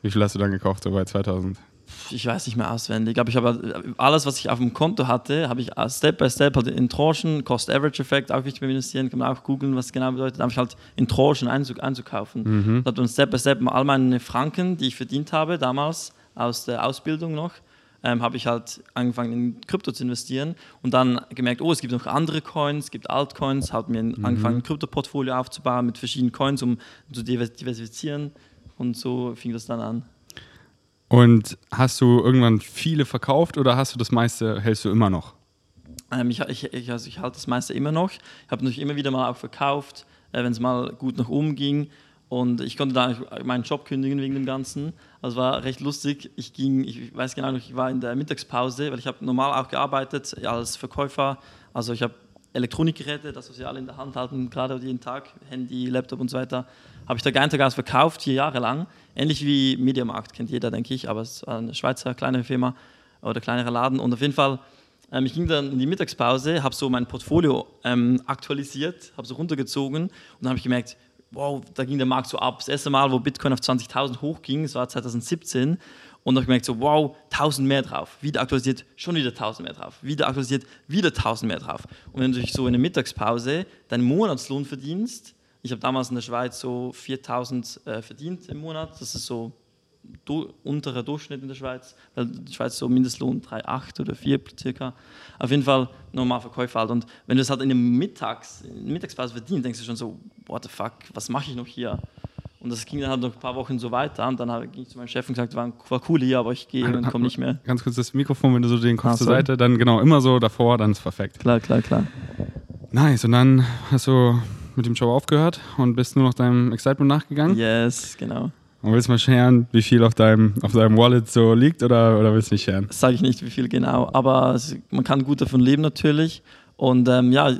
Speaker 1: Wie viel hast du dann gekauft, so bei 2000?
Speaker 2: Ich weiß nicht mehr auswendig, aber ich habe alles, was ich auf dem Konto hatte, habe ich Step by Step halt in Tranchen, Cost-Average-Effekt, auch wichtig beim Investieren, kann man auch googeln, was genau bedeutet, habe ich halt in Tranchen einzukaufen. Mhm. habe dann Step by Step all meine Franken, die ich verdient habe, damals aus der Ausbildung noch, ähm, habe ich halt angefangen in Krypto zu investieren und dann gemerkt, oh, es gibt noch andere Coins, es gibt Altcoins, habe mir mhm. angefangen, ein Krypto-Portfolio aufzubauen mit verschiedenen Coins, um zu diversifizieren und so fing das dann an.
Speaker 1: Und hast du irgendwann viele verkauft oder hast du das meiste, hältst du immer noch?
Speaker 2: Ähm, ich, ich, also ich halte das meiste immer noch. Ich habe natürlich immer wieder mal auch verkauft, äh, wenn es mal gut nach oben ging. Und ich konnte da meinen Job kündigen wegen dem Ganzen. Also war recht lustig. Ich ging, ich weiß genau noch, ich war in der Mittagspause, weil ich habe normal auch gearbeitet als Verkäufer. Also ich habe Elektronikgeräte, das was wir alle in der Hand halten, gerade jeden Tag, Handy, Laptop und so weiter, habe ich da einen Tag aus verkauft, vier Jahre lang. Ähnlich wie Mediamarkt, kennt jeder, denke ich, aber es war eine Schweizer kleine Firma oder kleinerer Laden. Und auf jeden Fall, ähm, ich ging dann in die Mittagspause, habe so mein Portfolio ähm, aktualisiert, habe so runtergezogen und habe ich gemerkt, wow, da ging der Markt so ab. Das erste Mal, wo Bitcoin auf 20.000 hochging, das war 2017. Und habe ich gemerkt, so, wow, 1000 mehr drauf. Wieder aktualisiert, schon wieder 1000 mehr drauf. Wieder aktualisiert, wieder 1000 mehr drauf. Und wenn du natürlich so in der Mittagspause deinen Monatslohn verdienst, ich habe damals in der Schweiz so 4000 äh, verdient im Monat. Das ist so du, unterer Durchschnitt in der Schweiz, weil die Schweiz so Mindestlohn 3,8 oder 4 circa. Auf jeden Fall normal Verkäufer halt. Und wenn du es halt in der Mittags, in der Mittagspause verdienst, denkst du schon so, what the fuck, was mache ich noch hier? Und das ging dann halt noch ein paar Wochen so weiter. Und dann ging ich zu meinem Chef und gesagt, war, war cool hier, aber ich gehe und komme nicht mehr.
Speaker 1: Ganz kurz das Mikrofon, wenn du so den Kopf ah, zur Seite, dann genau immer so davor, dann ist perfekt.
Speaker 2: Klar, klar, klar.
Speaker 1: Nice. Und dann hast du mit dem Show aufgehört und bist nur noch deinem Excitement nachgegangen?
Speaker 2: Yes, genau.
Speaker 1: Und willst du mal scheren, wie viel auf deinem, auf deinem Wallet so liegt oder, oder willst du nicht scheren?
Speaker 2: Das sage ich nicht, wie viel genau. Aber man kann gut davon leben natürlich. Und ähm, ja,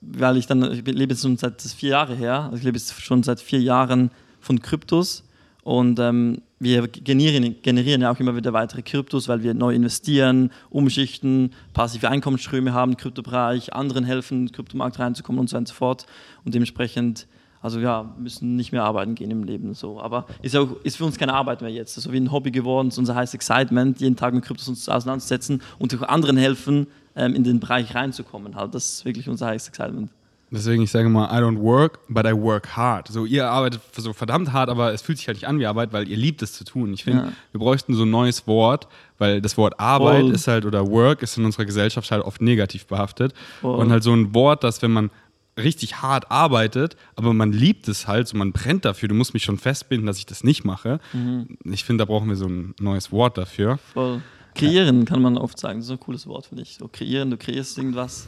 Speaker 2: weil ich dann, ich lebe jetzt schon seit vier Jahren her, also ich lebe jetzt schon seit vier Jahren von Kryptos und ähm, wir generieren, generieren ja auch immer wieder weitere Kryptos, weil wir neu investieren, umschichten, passive Einkommensströme haben im Kryptobereich, anderen helfen, Kryptomarkt reinzukommen und so weiter und so fort. Und dementsprechend, also ja, müssen nicht mehr arbeiten gehen im Leben. So. Aber ist, auch, ist für uns keine Arbeit mehr jetzt. So wie ein Hobby geworden, ist unser heißt Excitement, jeden Tag mit Kryptos uns auseinanderzusetzen und auch anderen helfen, ähm, in den Bereich reinzukommen. Halt. Das ist wirklich unser heißt Excitement.
Speaker 1: Deswegen, ich sage mal, I don't work, but I work hard. So, ihr arbeitet so verdammt hart, aber es fühlt sich halt nicht an wie Arbeit, weil ihr liebt es zu tun. Ich finde, ja. wir bräuchten so ein neues Wort, weil das Wort Arbeit Voll. ist halt oder Work ist in unserer Gesellschaft halt oft negativ behaftet. Voll. Und halt so ein Wort, das, wenn man richtig hart arbeitet, aber man liebt es halt, so man brennt dafür. Du musst mich schon festbinden, dass ich das nicht mache.
Speaker 2: Mhm.
Speaker 1: Ich finde, da brauchen wir so ein neues Wort dafür.
Speaker 2: Voll. Kreieren kann man oft sagen. Das ist ein cooles Wort, finde ich. So kreieren, du kreierst irgendwas.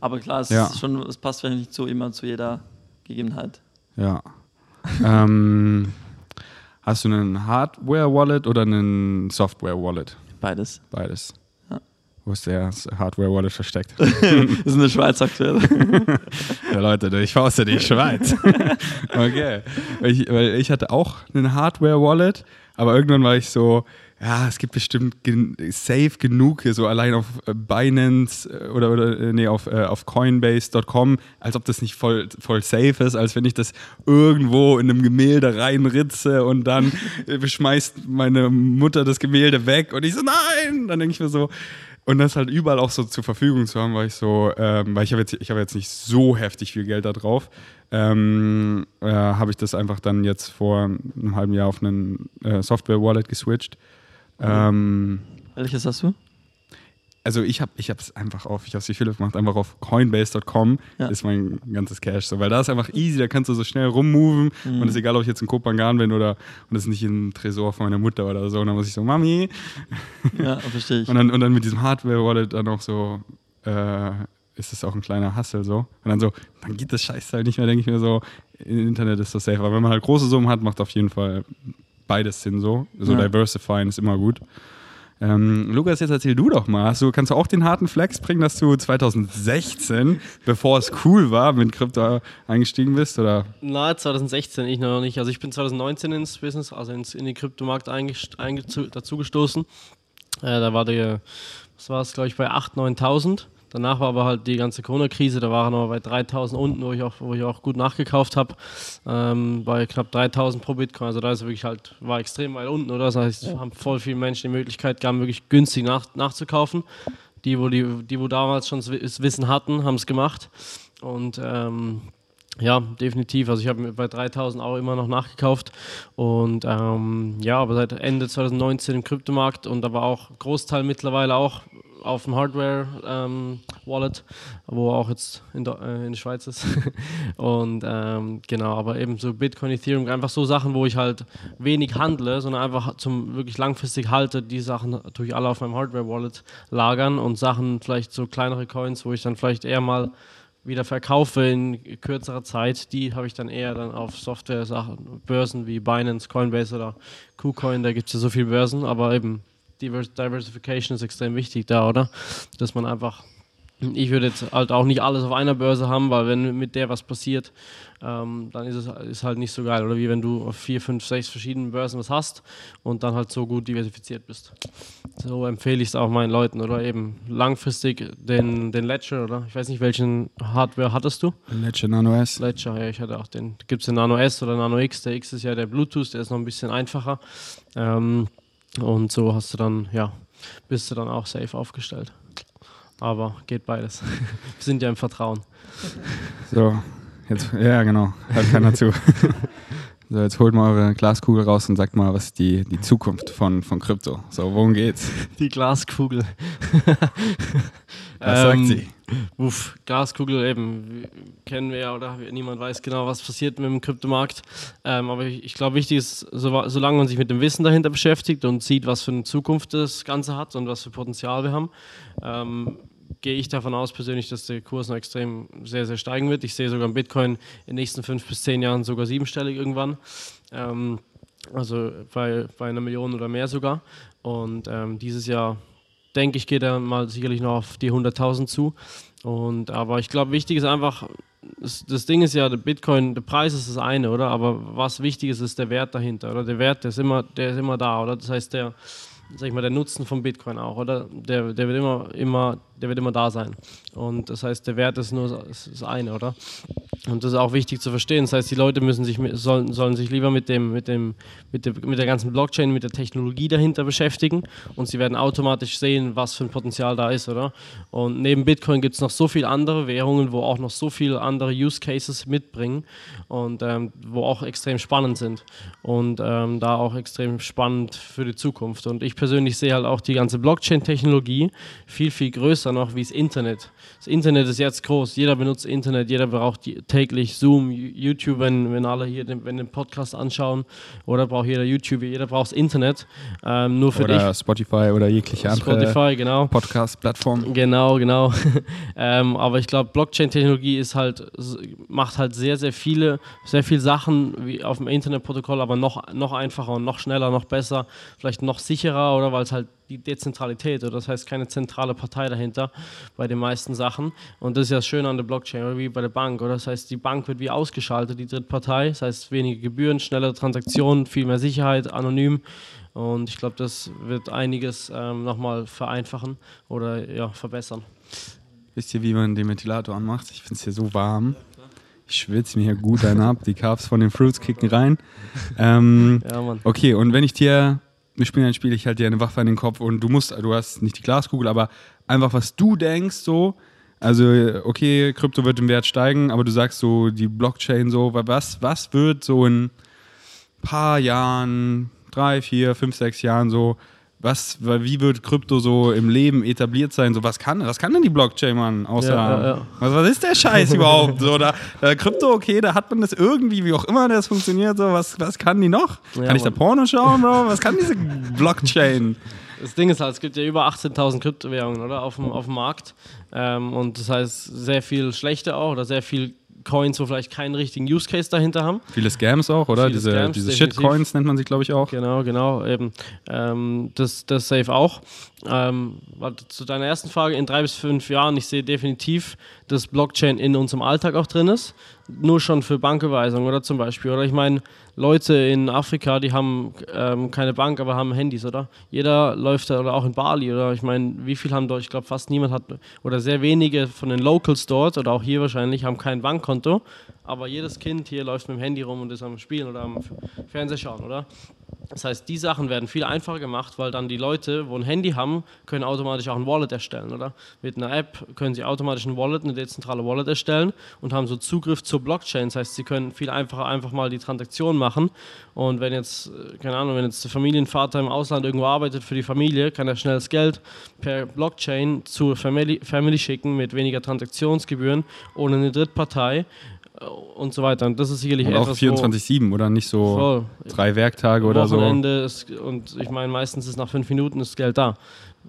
Speaker 2: Aber klar, es,
Speaker 1: Ja.
Speaker 2: schon, es passt vielleicht nicht so immer zu jeder Gegebenheit.
Speaker 1: Ja. ähm, hast du einen Hardware-Wallet oder einen Software-Wallet?
Speaker 2: Beides.
Speaker 1: Beides.
Speaker 2: Ja.
Speaker 1: Wo ist der Hardware-Wallet versteckt?
Speaker 2: Das ist in der Schweiz aktuell.
Speaker 1: ja, Leute, ich fauste die Schweiz. okay. Weil ich, weil ich hatte auch einen Hardware-Wallet, aber irgendwann war ich so, ja, es gibt bestimmt gen safe genug, so allein auf äh, Binance äh, oder, oder äh, nee, auf, auf Coinbase.com, als ob das nicht voll, voll safe ist, als wenn ich das irgendwo in einem Gemälde reinritze und dann schmeißt meine Mutter das Gemälde weg und ich so, nein! Dann denke ich mir so, und das halt überall auch so zur Verfügung zu haben, war ich so, ähm, weil ich habe jetzt, ich jetzt nicht so heftig viel Geld da drauf, ähm, äh, habe ich das einfach dann jetzt vor einem halben Jahr auf einen äh, Software-Wallet geswitcht. Ähm,
Speaker 2: Welches hast du?
Speaker 1: also ich habe ich es einfach auf, ich habe es wie Philipp gemacht, einfach auf coinbase.com
Speaker 2: Ja.
Speaker 1: ist mein ganzes Cash. So, weil da ist einfach easy, da kannst du so schnell rummoven
Speaker 2: Mhm.
Speaker 1: und es ist egal, ob ich jetzt in Kopangan bin oder und das ist nicht im Tresor von meiner Mutter oder so. Und dann muss ich so, Mami.
Speaker 2: Ja, verstehe ich.
Speaker 1: Und dann, und dann mit diesem Hardware-Wallet dann auch so, äh, ist es auch ein kleiner Hustle so. Und dann so, dann geht das Scheiß halt nicht mehr, denke ich mir so, im Internet ist das safe. Aber wenn man halt große Summen hat, macht auf jeden Fall beides Sinn so. So
Speaker 2: Ja.
Speaker 1: diversifying ist immer gut. Ähm, Lukas, jetzt erzähl du doch mal. Hast du, kannst du auch den harten Flex bringen, dass du 2016, bevor es cool war, mit Krypto eingestiegen bist? Oder?
Speaker 3: Na, 2016 ich noch nicht. Also ich bin 2019 ins Business, also ins, in den Kryptomarkt dazugestoßen. Äh, da war der, was war es, glaube ich, bei 8.000, 9.000. Danach war aber halt die ganze Corona-Krise, da war er noch bei 3.000 unten, wo ich auch, wo ich auch gut nachgekauft habe, ähm, bei knapp 3.000 pro Bitcoin. Also da ist wirklich halt, war extrem weit unten, oder? Das heißt, es haben voll viele Menschen die Möglichkeit gehabt, wirklich günstig nach, nachzukaufen. Die, wo die, die, wo damals schon das Wissen hatten, haben es gemacht. Und ähm, ja, definitiv. Also ich habe bei 3000 auch immer noch nachgekauft und ähm, ja, aber seit Ende 2019 im Kryptomarkt und aber auch Großteil mittlerweile auch auf dem Hardware-Wallet, wo auch jetzt in der, äh, in der Schweiz ist. und ähm, genau, aber eben so Bitcoin, Ethereum, einfach so Sachen, wo ich halt wenig handle, sondern einfach zum wirklich langfristig halte, die Sachen natürlich alle auf meinem Hardware-Wallet lagern und Sachen, vielleicht so kleinere Coins, wo ich dann vielleicht eher mal wieder verkaufe in kürzerer Zeit, die habe ich dann eher dann auf Software-Sachen, Börsen wie Binance, Coinbase oder KuCoin, da gibt es ja so viele Börsen, aber eben Diversification ist extrem wichtig da, oder? Dass man einfach, ich würde jetzt halt auch nicht alles auf einer Börse haben, weil wenn mit der was passiert, ähm, dann ist es ist halt nicht so geil, oder wie wenn du auf vier, fünf, sechs verschiedenen Börsen was hast und dann halt so gut diversifiziert bist. So empfehle ich es auch meinen Leuten, oder eben langfristig den, den Ledger, oder? Ich weiß nicht, welchen Hardware hattest du?
Speaker 1: Ledger Nano S.
Speaker 3: Ledger, ja, ich hatte auch den. Gibt es den Nano S oder Nano X? Der X ist ja der Bluetooth, der ist noch ein bisschen einfacher. Ähm, und so hast du dann, ja, bist du dann auch safe aufgestellt. Aber geht beides. Wir sind ja im Vertrauen.
Speaker 1: So, jetzt, ja, genau, hört keiner zu. So, jetzt holt mal eure Glaskugel raus und sagt mal, was ist die, die Zukunft von, von Krypto? So, worum geht's?
Speaker 3: Die Glaskugel.
Speaker 1: Was sagt
Speaker 3: Ähm,
Speaker 1: sie?
Speaker 3: Uff, Glaskugel eben, kennen wir ja oder niemand weiß genau, was passiert mit dem Kryptomarkt. Ähm, aber ich, ich glaube, wichtig ist, so, solange man sich mit dem Wissen dahinter beschäftigt und sieht, was für eine Zukunft das Ganze hat und was für Potenzial wir haben, ähm, gehe ich davon aus persönlich, dass der Kurs noch extrem sehr, sehr steigen wird. Ich sehe sogar Bitcoin in den nächsten fünf bis zehn Jahren sogar siebenstellig irgendwann. Ähm, also bei, bei einer Million oder mehr sogar. Und ähm, dieses Jahr denke ich, geht er mal sicherlich noch auf die 100.000 zu. Und, aber ich glaube, wichtig ist einfach, das, das Ding ist ja, der Bitcoin, der Preis ist das eine, oder? Aber was wichtig ist, ist der Wert dahinter, oder? Der Wert, der ist immer, der ist immer da, oder? Das heißt, der, sag ich mal, der Nutzen von Bitcoin auch, oder? Der, der wird immer, immer, der wird immer da sein. Und das heißt, der Wert ist nur das, das eine, oder? Und das ist auch wichtig zu verstehen. Das heißt, die Leute müssen sich, sollen, sollen sich lieber mit, dem, mit, dem, mit, dem, mit der ganzen Blockchain, mit der Technologie dahinter beschäftigen und sie werden automatisch sehen, was für ein Potenzial da ist, oder? Und neben Bitcoin gibt es noch so viele andere Währungen, wo auch noch so viele andere Use Cases mitbringen und ähm, wo auch extrem spannend sind und ähm, da auch extrem spannend für die Zukunft. Und ich persönlich sehe halt auch die ganze Blockchain-Technologie viel, viel größer noch wie das Internet. Das Internet ist jetzt groß, jeder benutzt Internet, jeder braucht die täglich Zoom, YouTube, wenn, wenn alle hier den, wenn den Podcast anschauen, oder braucht jeder YouTube, jeder braucht das Internet. Ähm, nur für
Speaker 1: oder
Speaker 3: dich.
Speaker 1: Spotify oder jegliche andere
Speaker 3: Spotify, genau.
Speaker 1: Podcast-Plattform.
Speaker 3: Genau, genau. ähm, aber ich glaube, Blockchain-Technologie ist halt, macht halt sehr, sehr viele, sehr viele Sachen wie auf dem Internetprotokoll, aber noch, noch einfacher und noch schneller, noch besser, vielleicht noch sicherer, oder weil es halt die Dezentralität, oder das heißt keine zentrale Partei dahinter bei den meisten Sachen. Und das ist ja das Schöne an der Blockchain, oder wie bei der Bank, oder das heißt, die Bank wird wie ausgeschaltet, die Drittpartei, das heißt weniger Gebühren, schnellere Transaktionen, viel mehr Sicherheit, anonym. Und ich glaube, das wird einiges ähm, nochmal vereinfachen oder ja, verbessern.
Speaker 1: Wisst ihr, wie man den Ventilator anmacht? Ich finde es hier so warm. Ich schwitze mir hier gut einen ab. Die Carbs von den Fruits kicken rein. Ähm,
Speaker 3: Ja,
Speaker 1: okay, und wenn ich dir, wir spielen ein Spiel, ich halte dir eine Waffe an den Kopf und du musst, du hast nicht die Glaskugel, aber einfach was du denkst, so. Also, okay, Krypto wird im Wert steigen, aber du sagst so, die Blockchain, so, was, was wird so in ein paar Jahren, drei, vier, fünf, sechs Jahren so, was, wie wird Krypto so im Leben etabliert sein? So, was kann, was kann denn die Blockchain, Mann? Außer,
Speaker 3: Ja, ja, ja.
Speaker 1: Was, was ist der Scheiß überhaupt? So, da, da Krypto, okay, da hat man das irgendwie, wie auch immer das funktioniert, so, was, was kann die noch? Kann ich da. Porno schauen, Bro? Was kann diese Blockchain?
Speaker 3: Das Ding ist halt, es gibt ja über 18.000 Kryptowährungen, oder? Auf dem, auf dem Markt. Ähm, und das heißt, sehr viel schlechte auch oder sehr viel Coins, wo vielleicht keinen richtigen Use Case dahinter haben.
Speaker 1: Viele Scams auch, oder?
Speaker 3: Viele
Speaker 1: diese
Speaker 3: Scams,
Speaker 1: diese. Shitcoins nennt man sich, glaube ich, auch.
Speaker 3: Genau, genau, eben. Ähm, das, das safe auch. Ähm, zu deiner ersten Frage, in drei bis fünf Jahren, ich sehe definitiv, dass Blockchain in unserem Alltag auch drin ist. Nur schon für Banküberweisung oder zum Beispiel. Oder ich meine, Leute in Afrika, die haben ähm, keine Bank, aber haben Handys, oder? Jeder läuft da, oder auch in Bali, oder? Ich meine, wie viel haben dort? Ich glaube, fast niemand hat, oder sehr wenige von den Locals dort, oder auch hier wahrscheinlich, haben kein Bankkonto. Aber jedes Kind hier läuft mit dem Handy rum und ist am Spielen oder am Fernseher schauen, oder? Das heißt, die Sachen werden viel einfacher gemacht, weil dann die Leute, wo ein Handy haben, können automatisch auch ein Wallet erstellen, oder? Mit einer App können sie automatisch ein Wallet, eine dezentrale Wallet erstellen und haben so Zugriff zur Blockchain. Das heißt, sie können viel einfacher einfach mal die Transaktion machen. Und wenn jetzt, äh, keine Ahnung, wenn jetzt der Familienvater im Ausland irgendwo arbeitet für die Familie, kann er schnell das Geld per Blockchain zur Family, Family schicken mit weniger Transaktionsgebühren, ohne eine Drittpartei und so weiter. Und das ist sicherlich
Speaker 1: Und auch
Speaker 3: etwas, wo-
Speaker 1: 24-7 oder nicht so
Speaker 3: Voll.
Speaker 1: drei Werktage oder so.
Speaker 3: Wochenende ist, und ich meine, meistens ist nach fünf Minuten das Geld da,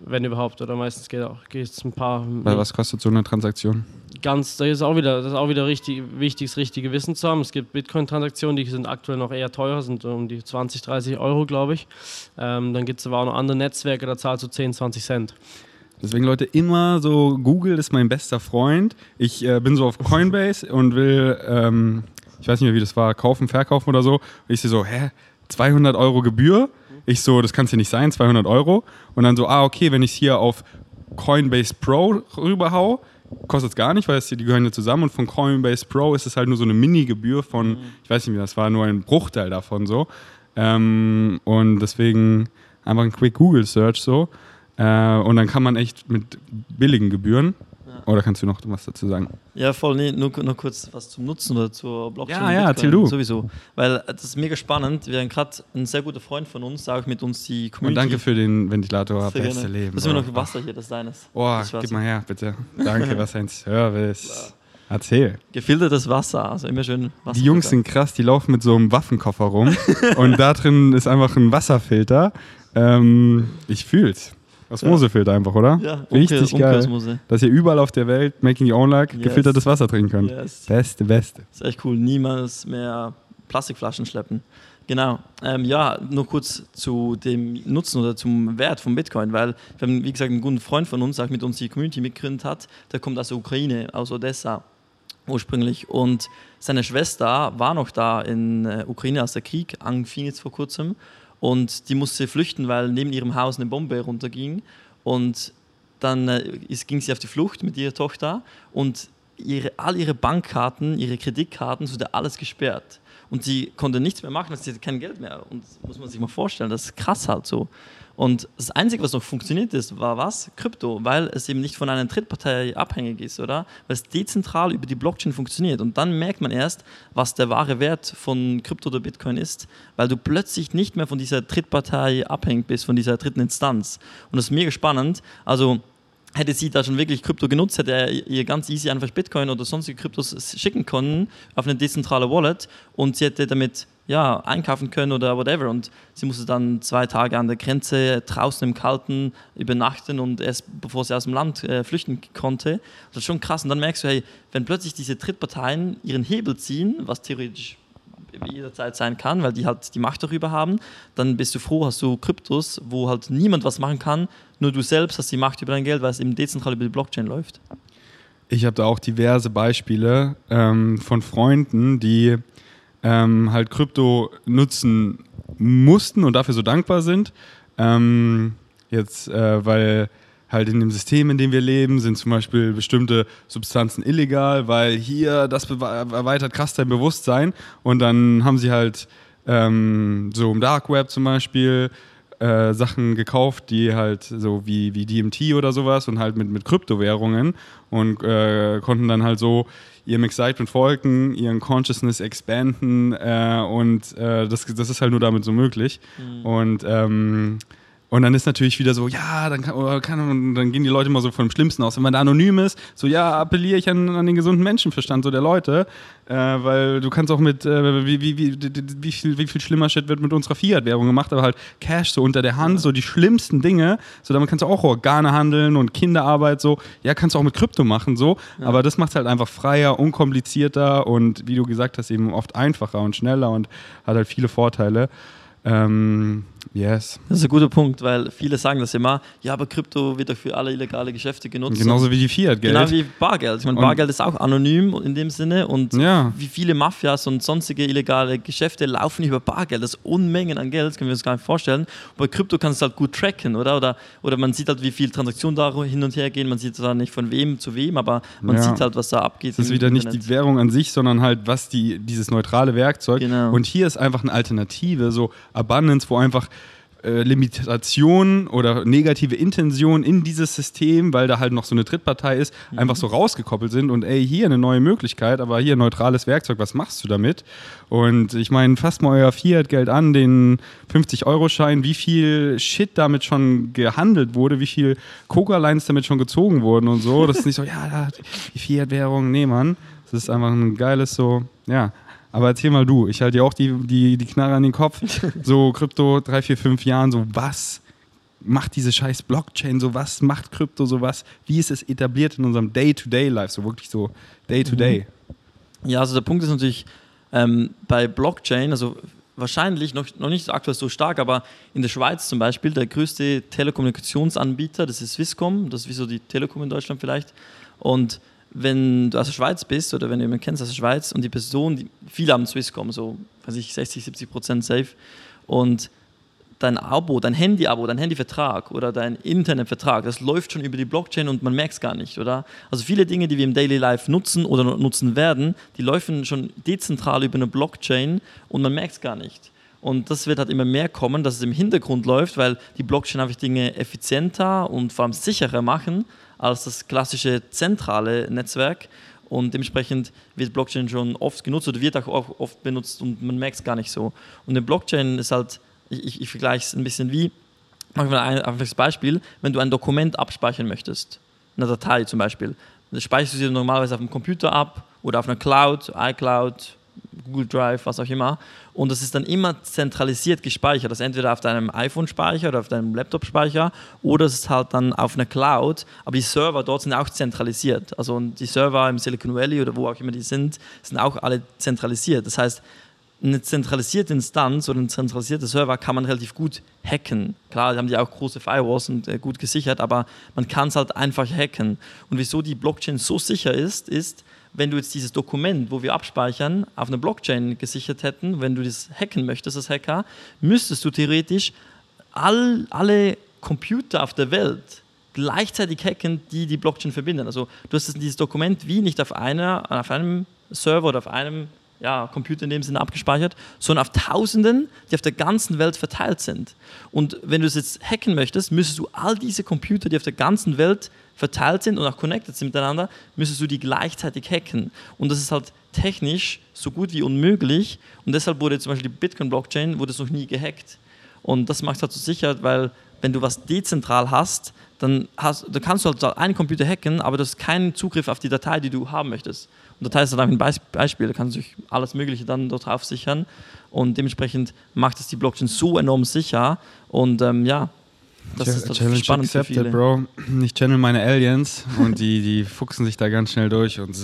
Speaker 3: wenn überhaupt. Oder meistens geht auch geht es ein paar.
Speaker 1: Weil was kostet so eine Transaktion?
Speaker 3: Ganz, das ist auch wieder, das ist auch wieder richtig, wichtig, das richtige Wissen zu haben. Es gibt Bitcoin-Transaktionen, die sind aktuell noch eher teuer, sind um die 20, 30 Euro, glaube ich. Ähm, dann gibt es aber auch noch andere Netzwerke, da zahlst du 10, 20 Cent.
Speaker 1: Deswegen Leute immer so, Google ist mein bester Freund. Ich äh, bin so auf Coinbase und will, ähm, ich weiß nicht mehr, wie das war, kaufen, verkaufen oder so. Und ich sehe so, hä, 200 Euro Gebühr? Ich so, das kann es ja nicht sein, 200 Euro. Und dann so, ah, okay, wenn ich es hier auf Coinbase Pro rüberhau, kostet es gar nicht, weil es, die gehören ja zusammen. Und von Coinbase Pro ist es halt nur so eine Mini-Gebühr von, ich weiß nicht mehr, das war nur ein Bruchteil davon so. Ähm, und deswegen einfach ein Quick Google Search so. Äh, und dann kann man echt mit billigen Gebühren. Oder kannst du noch was dazu sagen?
Speaker 2: Ja, voll, nee, nur, nur kurz was zum Nutzen oder zur Blockchain.
Speaker 1: Ja,
Speaker 2: und
Speaker 1: ja, erzähl du.
Speaker 2: Sowieso, weil äh, das ist mega spannend. Wir haben gerade ein sehr guter Freund von uns, der auch mit uns die
Speaker 1: Und
Speaker 2: Community.
Speaker 1: danke für den Ventilator.
Speaker 2: Sehr
Speaker 1: Beste
Speaker 2: gerne.
Speaker 1: Leben.
Speaker 2: Das ist immer noch Wasser hier, das ist deines.
Speaker 1: Oh, gib mal her, bitte. Danke, was ein Service. Erzähl.
Speaker 2: Gefiltertes Wasser, also immer schön Wasser.
Speaker 1: Die Jungs sind krass, die laufen mit so einem Waffenkoffer rum und da drin ist einfach ein Wasserfilter. Ähm, ich fühl's. Osmosefilter einfach, oder?
Speaker 2: Ja,
Speaker 1: Richtig
Speaker 2: Umkehr-
Speaker 1: geil.
Speaker 2: Umkehrosmose.
Speaker 1: Dass ihr überall auf der Welt, making your own luck,
Speaker 2: Yes.
Speaker 1: gefiltertes Wasser trinken könnt.
Speaker 2: Yes.
Speaker 1: Beste, beste.
Speaker 2: Das ist echt cool. Niemals mehr Plastikflaschen schleppen. Genau. Ähm, ja, nur kurz zu dem Nutzen oder zum Wert von Bitcoin, weil wir haben, wie gesagt, einen guten Freund von uns, der mit uns die Community mitgegründet hat, der kommt aus der Ukraine, aus Odessa ursprünglich. Und seine Schwester war noch da in äh, Ukraine, als der Krieg anfing jetzt vor kurzem. Und die musste flüchten, weil neben ihrem Haus eine Bombe runterging. Und dann äh, ist, ging sie auf die Flucht mit ihrer Tochter und ihre, all ihre Bankkarten, ihre Kreditkarten, wurde alles gesperrt. Und sie konnte nichts mehr machen, sie hatte kein Geld mehr. Und das muss man sich mal vorstellen, das ist krass halt so. Und das Einzige, was noch funktioniert ist, war was? Krypto, weil es eben nicht von einer Drittpartei abhängig ist, oder? Weil es dezentral über die Blockchain funktioniert. Und dann merkt man erst, was der wahre Wert von Krypto oder Bitcoin ist, weil du plötzlich nicht mehr von dieser Drittpartei abhängig bist, von dieser dritten Instanz. Und das ist mega spannend. Also, hätte sie da schon wirklich Krypto genutzt, hätte er ihr ganz easy einfach Bitcoin oder sonstige Kryptos schicken können auf eine dezentrale Wallet und sie hätte damit ja, einkaufen können oder whatever. Und sie musste dann zwei Tage an der Grenze draußen im Kalten übernachten und erst bevor sie aus dem Land äh, flüchten konnte. Das ist schon krass. Und dann merkst du, hey, wenn plötzlich diese Drittparteien ihren Hebel ziehen, was theoretisch jederzeit sein kann, weil die halt die Macht darüber haben, dann bist du froh, hast du Kryptos, wo halt niemand was machen kann, nur du selbst hast die Macht über dein Geld, weil es eben dezentral über die Blockchain läuft.
Speaker 1: Ich habe da auch diverse Beispiele ähm, von Freunden, die ähm, halt Krypto nutzen mussten und dafür so dankbar sind. Ähm, jetzt, äh, weil halt in dem System, in dem wir leben, sind zum Beispiel bestimmte Substanzen illegal, weil hier das erweitert krass dein Bewusstsein und dann haben sie halt ähm, so im Dark Web zum Beispiel äh, Sachen gekauft, die halt so wie, wie DMT oder sowas und halt mit, mit Kryptowährungen und äh, konnten dann halt so ihrem Excitement folgen, ihren Consciousness expanden äh, und äh, das, das ist halt nur damit so möglich. Mhm. Und ähm, und dann ist natürlich wieder so, ja, dann, kann, kann, dann gehen die Leute immer so von dem Schlimmsten aus. Wenn man da anonym ist, so, ja, appelliere ich an, an den gesunden Menschenverstand so der Leute, äh, weil du kannst auch mit, äh, wie, wie, wie, wie, viel, wie viel schlimmer Shit wird mit unserer Fiat-Währung gemacht, aber halt Cash so unter der Hand, so die schlimmsten Dinge, so damit kannst du auch Organe handeln und Kinderarbeit so, ja, kannst du auch mit Krypto machen so, ja. aber das macht es halt einfach freier, unkomplizierter und wie du gesagt hast, eben oft einfacher und schneller und hat halt viele Vorteile. Ähm, yes.
Speaker 2: Das ist ein guter Punkt, weil viele sagen das immer, ja, aber Krypto wird doch für alle illegale Geschäfte genutzt.
Speaker 1: Genauso wie die Fiat-Geld.
Speaker 2: Genau wie Bargeld. Ich meine, Bargeld ist auch anonym in dem Sinne und
Speaker 1: ja.
Speaker 2: wie viele Mafias und sonstige illegale Geschäfte laufen über Bargeld. Das ist Unmengen an Geld, das können wir uns gar nicht vorstellen. bei Krypto kannst du halt gut tracken, oder? Oder, oder man sieht halt, wie viele Transaktionen da hin und her gehen. Man sieht zwar nicht von wem zu wem, aber man ja. sieht halt, was da abgeht.
Speaker 1: Das ist wieder Internet. nicht die Währung an sich, sondern halt, was die, dieses neutrale Werkzeug. Genau. Und hier ist einfach eine Alternative, so Abundance wo einfach äh, Limitationen oder negative Intentionen in dieses System, weil da halt noch so eine Drittpartei ist, mhm. einfach so rausgekoppelt sind und ey, hier eine neue Möglichkeit, aber hier ein neutrales Werkzeug, was machst du damit? Und ich meine, fasst mal euer Fiat-Geld an, den 50-Euro-Schein, wie viel Shit damit schon gehandelt wurde, wie viel Coca-Lines damit schon gezogen wurden und so. Das ist nicht so, ja, die Fiat-Währung, nee, Mann. Das ist einfach ein geiles so, ja, aber erzähl mal du, ich halte dir auch die, die, die Knarre an den Kopf. So Krypto, drei, vier, fünf Jahren, so was macht diese scheiß Blockchain, so was macht Krypto, so was, wie ist es etabliert in unserem Day-to-Day-Life, so wirklich so Day-to-Day?
Speaker 2: -Day? Ja, also der Punkt ist natürlich ähm, bei Blockchain, also wahrscheinlich noch, noch nicht aktuell so stark, aber in der Schweiz zum Beispiel, der größte Telekommunikationsanbieter, das ist Swisscom, das ist wie so die Telekom in Deutschland vielleicht. Und wenn du aus der Schweiz bist oder wenn du jemanden kennst aus der Schweiz und die Person, die, viele haben Swisscom, so weiß ich, 60, 70 Prozent safe und dein Abo, dein Handy-Abo, dein Handyvertrag oder dein Internetvertrag, das läuft schon über die Blockchain und man merkt es gar nicht, oder? Also viele Dinge, die wir im Daily Life nutzen oder nutzen werden, die laufen schon dezentral über eine Blockchain und man merkt es gar nicht. Und das wird halt immer mehr kommen, dass es im Hintergrund läuft, weil die Blockchain einfach Dinge effizienter und vor allem sicherer machen als das klassische zentrale Netzwerk. Und dementsprechend wird Blockchain schon oft genutzt oder wird auch oft benutzt und man merkt es gar nicht so. Und eine Blockchain ist halt, ich, ich, ich vergleiche es ein bisschen wie, machen wir ein einfaches Beispiel, wenn du ein Dokument abspeichern möchtest, eine Datei zum Beispiel, dann speicherst du sie normalerweise auf dem Computer ab oder auf einer Cloud, iCloud, Google Drive, was auch immer. Und das ist dann immer zentralisiert gespeichert. Das ist entweder auf deinem iPhone-Speicher oder auf deinem Laptop-Speicher oder es ist halt dann auf einer Cloud. Aber die Server dort sind auch zentralisiert. Also die Server im Silicon Valley oder wo auch immer die sind, sind auch alle zentralisiert. Das heißt, eine zentralisierte Instanz oder ein zentralisierter Server kann man relativ gut hacken. Klar, haben die auch große Firewalls und äh, gut gesichert, aber man kann es halt einfach hacken. Und wieso die Blockchain so sicher ist, ist, wenn du jetzt dieses Dokument, wo wir abspeichern, auf einer Blockchain gesichert hätten, wenn du das hacken möchtest als Hacker, müsstest du theoretisch all, alle Computer auf der Welt gleichzeitig hacken, die die Blockchain verbinden. Also du hast dieses Dokument wie nicht auf, einer, auf einem Server oder auf einem ja, Computer in dem Sinne abgespeichert, sondern auf Tausenden, die auf der ganzen Welt verteilt sind. Und wenn du es jetzt hacken möchtest, müsstest du all diese Computer, die auf der ganzen Welt verteilt sind und auch connected sind miteinander, müsstest du die gleichzeitig hacken. Und das ist halt technisch so gut wie unmöglich. Und deshalb wurde zum Beispiel die Bitcoin-Blockchain noch nie gehackt. Und das macht es halt so sicher, weil wenn du was dezentral hast, dann, hast, dann kannst du halt einen Computer hacken, aber du hast keinen Zugriff auf die Datei, die du haben möchtest. Und Datei ist dann ein Beispiel, da kannst du alles Mögliche dann dort drauf sichern. Und dementsprechend macht es die Blockchain so enorm sicher. Und ähm, ja,
Speaker 1: das Ch ist das Challenge spannend accepted, für viele. Bro. Ich channel meine Aliens und die, die fuchsen sich da ganz schnell durch und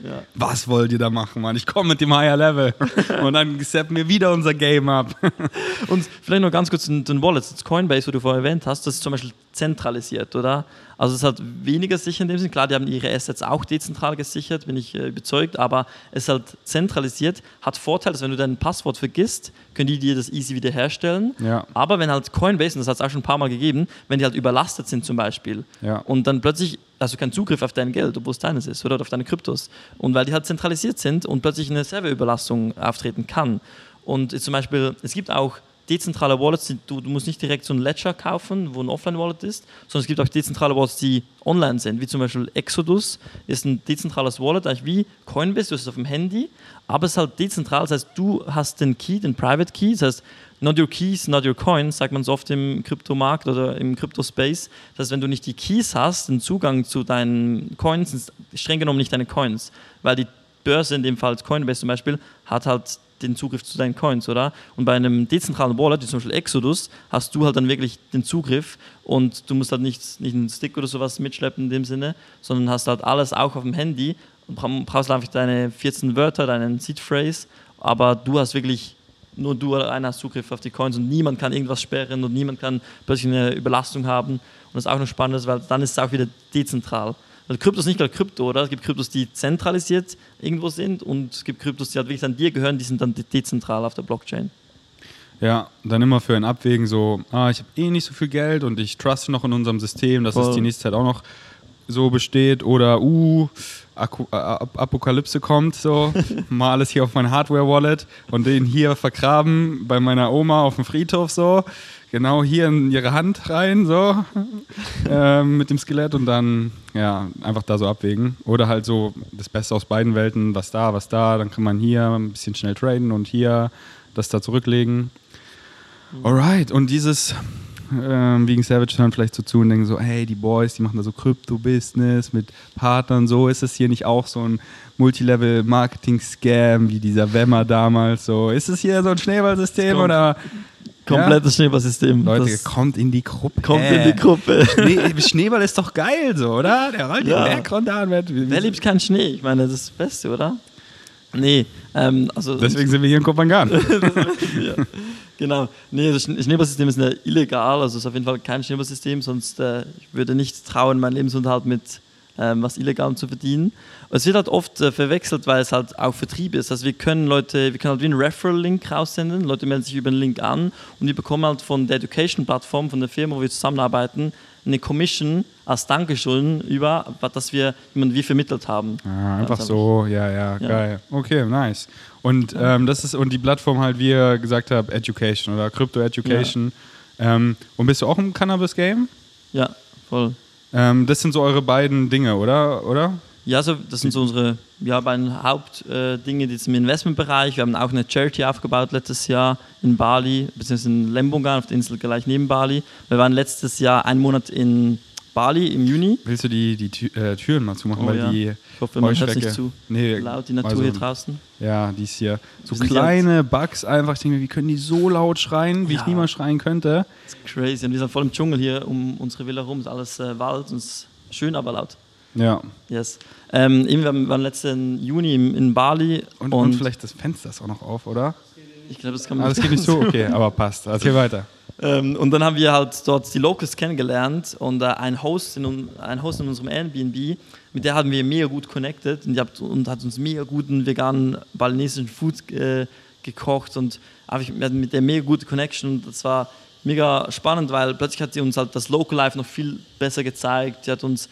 Speaker 1: ja. Was wollt ihr da machen, Mann? Ich komme mit dem Higher Level. und dann setzen wir wieder unser Game ab.
Speaker 2: und vielleicht noch ganz kurz den, den Wallet, das Coinbase, wo du vorher erwähnt hast, das ist zum Beispiel zentralisiert, oder? Also es hat weniger sicher in dem Sinn. Klar, die haben ihre Assets auch dezentral gesichert, bin ich äh, überzeugt, aber es ist halt zentralisiert, hat Vorteil, dass wenn du dein Passwort vergisst, können die dir das easy wiederherstellen. Ja. Aber wenn halt Coinbase, und das hat es auch schon ein paar Mal gegeben, wenn die halt überlastet sind zum Beispiel ja. und dann plötzlich hast du keinen Zugriff auf dein Geld, obwohl es deines ist oder auf deine Kryptos. Und weil die halt zentralisiert sind und plötzlich eine Serverüberlastung auftreten kann. Und zum Beispiel, es gibt auch dezentrale Wallets, du, du, musst nicht direkt so ein Ledger kaufen, wo ein Offline-Wallet ist, sondern es gibt auch dezentrale Wallets, die online sind, wie zum Beispiel Exodus ist ein dezentrales Wallet, eigentlich wie Coinbase, du hast es auf dem Handy, aber es ist halt dezentral, das heißt, du hast den Key, den Private Key, das heißt, not your keys, not your coins, sagt man so oft im Kryptomarkt oder im Kryptospace. Das heißt, wenn du nicht die Keys hast, den Zugang zu deinen Coins, sind streng genommen nicht deine Coins, weil die Börse, in dem Fall Coinbase zum Beispiel, hat halt den Zugriff zu deinen Coins, oder? Und bei einem dezentralen Wallet, wie zum Beispiel Exodus, hast du halt dann wirklich den Zugriff und du musst halt nicht, nicht einen Stick oder sowas mitschleppen in dem Sinne, sondern hast halt alles auch auf dem Handy und brauchst einfach deine 14 Wörter, deinen Seed Phrase, aber du hast wirklich nur du allein hast Zugriff auf die Coins und niemand kann irgendwas sperren und niemand kann plötzlich eine Überlastung haben. Und das ist auch noch spannend, weil dann ist es auch wieder dezentral. Also Krypto ist nicht gleich Krypto, oder? Es gibt Kryptos, die zentralisiert irgendwo sind und es gibt Kryptos, die halt wirklich an dir gehören, die sind dann dezentral auf der Blockchain.
Speaker 1: Ja, dann immer für ein Abwägen so, ah, ich habe eh nicht so viel Geld und ich truste noch in unserem System, dass Voll. es die nächste Zeit auch noch so besteht oder uh, Akku, äh, Apokalypse kommt, so. Mal alles hier auf mein Hardware-Wallet und den hier vergraben bei meiner Oma auf dem Friedhof so. Genau hier in ihre Hand rein, so. Äh, mit dem Skelett und dann ja einfach da so abwägen. Oder halt so das Beste aus beiden Welten, was da, was da, dann kann man hier ein bisschen schnell traden und hier das da zurücklegen. Alright, und dieses ähm, wegen Savage hören vielleicht so zu und denken so, hey, die Boys, die machen da so Krypto-Business mit Partnern, so ist es hier nicht auch so ein Multilevel-Marketing-Scam wie dieser Wemmer damals, so ist es hier so ein Schneeballsystem oder
Speaker 2: Komplettes ja? Schneeballsystem.
Speaker 1: Leute, das kommt in die Gruppe.
Speaker 2: Kommt in die Gruppe.
Speaker 1: Schnee, Schneeball ist doch geil so, oder? Der rollt ja. den Berg runter und wird.
Speaker 2: Wer liebt keinen Schnee? Ich meine, das ist das Beste, oder? Nee, ähm, also.
Speaker 1: Deswegen sind wir hier in Kopangan.
Speaker 2: ja. Genau. Nee, das Schneeballsystem ist illegal, also ist auf jeden Fall kein Schneeballsystem, sonst äh, ich würde nicht trauen, meinen Lebensunterhalt mit was Illegalem zu verdienen. Es wird halt oft äh, verwechselt, weil es halt auch Vertrieb ist. Also wir können Leute, wir können halt wie einen Referral-Link raussenden, Leute melden sich über den Link an und die bekommen halt von der Education-Plattform, von der Firma, wo wir zusammenarbeiten, eine Commission als Dankeschön über, dass wir jemanden wie vermittelt haben.
Speaker 1: Ah, einfach so, ja, ja, ja, geil. Okay, nice. Und ähm, das ist und die Plattform halt, wie ihr gesagt habt, Education oder Crypto Education. Ja. Ähm, und bist du auch im Cannabis-Game?
Speaker 2: Ja, voll.
Speaker 1: Ähm, das sind so eure beiden Dinge, oder? oder?
Speaker 2: Ja, so, das sind so unsere ja, beiden Hauptdinge äh, im Investmentbereich. Wir haben auch eine Charity aufgebaut letztes Jahr in Bali, beziehungsweise in Lembongan auf der Insel gleich neben Bali. Wir waren letztes Jahr einen Monat in Bali im Juni.
Speaker 1: Willst du die, die Tü äh, Türen mal zumachen?
Speaker 2: Oh,
Speaker 1: weil
Speaker 2: ja.
Speaker 1: die
Speaker 2: ich hoffe, man hört nicht zu nee, laut, die Natur also, hier draußen.
Speaker 1: Ja, die ist hier. So kleine Bugs einfach. Ich denke mir, wie können die so laut schreien, wie ja. ich niemals schreien könnte?
Speaker 2: Das ist crazy. Und wir sind voll im Dschungel hier um unsere Villa rum. Ist alles äh, Wald und ist schön, aber laut.
Speaker 1: Ja.
Speaker 2: Yes. Ähm, wir waren letzten Juni in, Bali.
Speaker 1: Und, und, und, vielleicht das Fenster ist auch noch auf, oder?
Speaker 2: Ich glaube, das kann man
Speaker 1: ah, das geht nicht so, okay, aber passt. Erzähl weiter.
Speaker 2: Ähm, und dann haben wir halt dort die Locals kennengelernt und äh, ein, Host in, ein Host in unserem Airbnb, mit der haben wir mega gut connected und, hat, und hat uns mega guten veganen balinesischen Food äh, gekocht und einfach mit der mega gute Connection und das war mega spannend, weil plötzlich hat sie uns halt das Local Life noch viel besser gezeigt. Sie hat uns,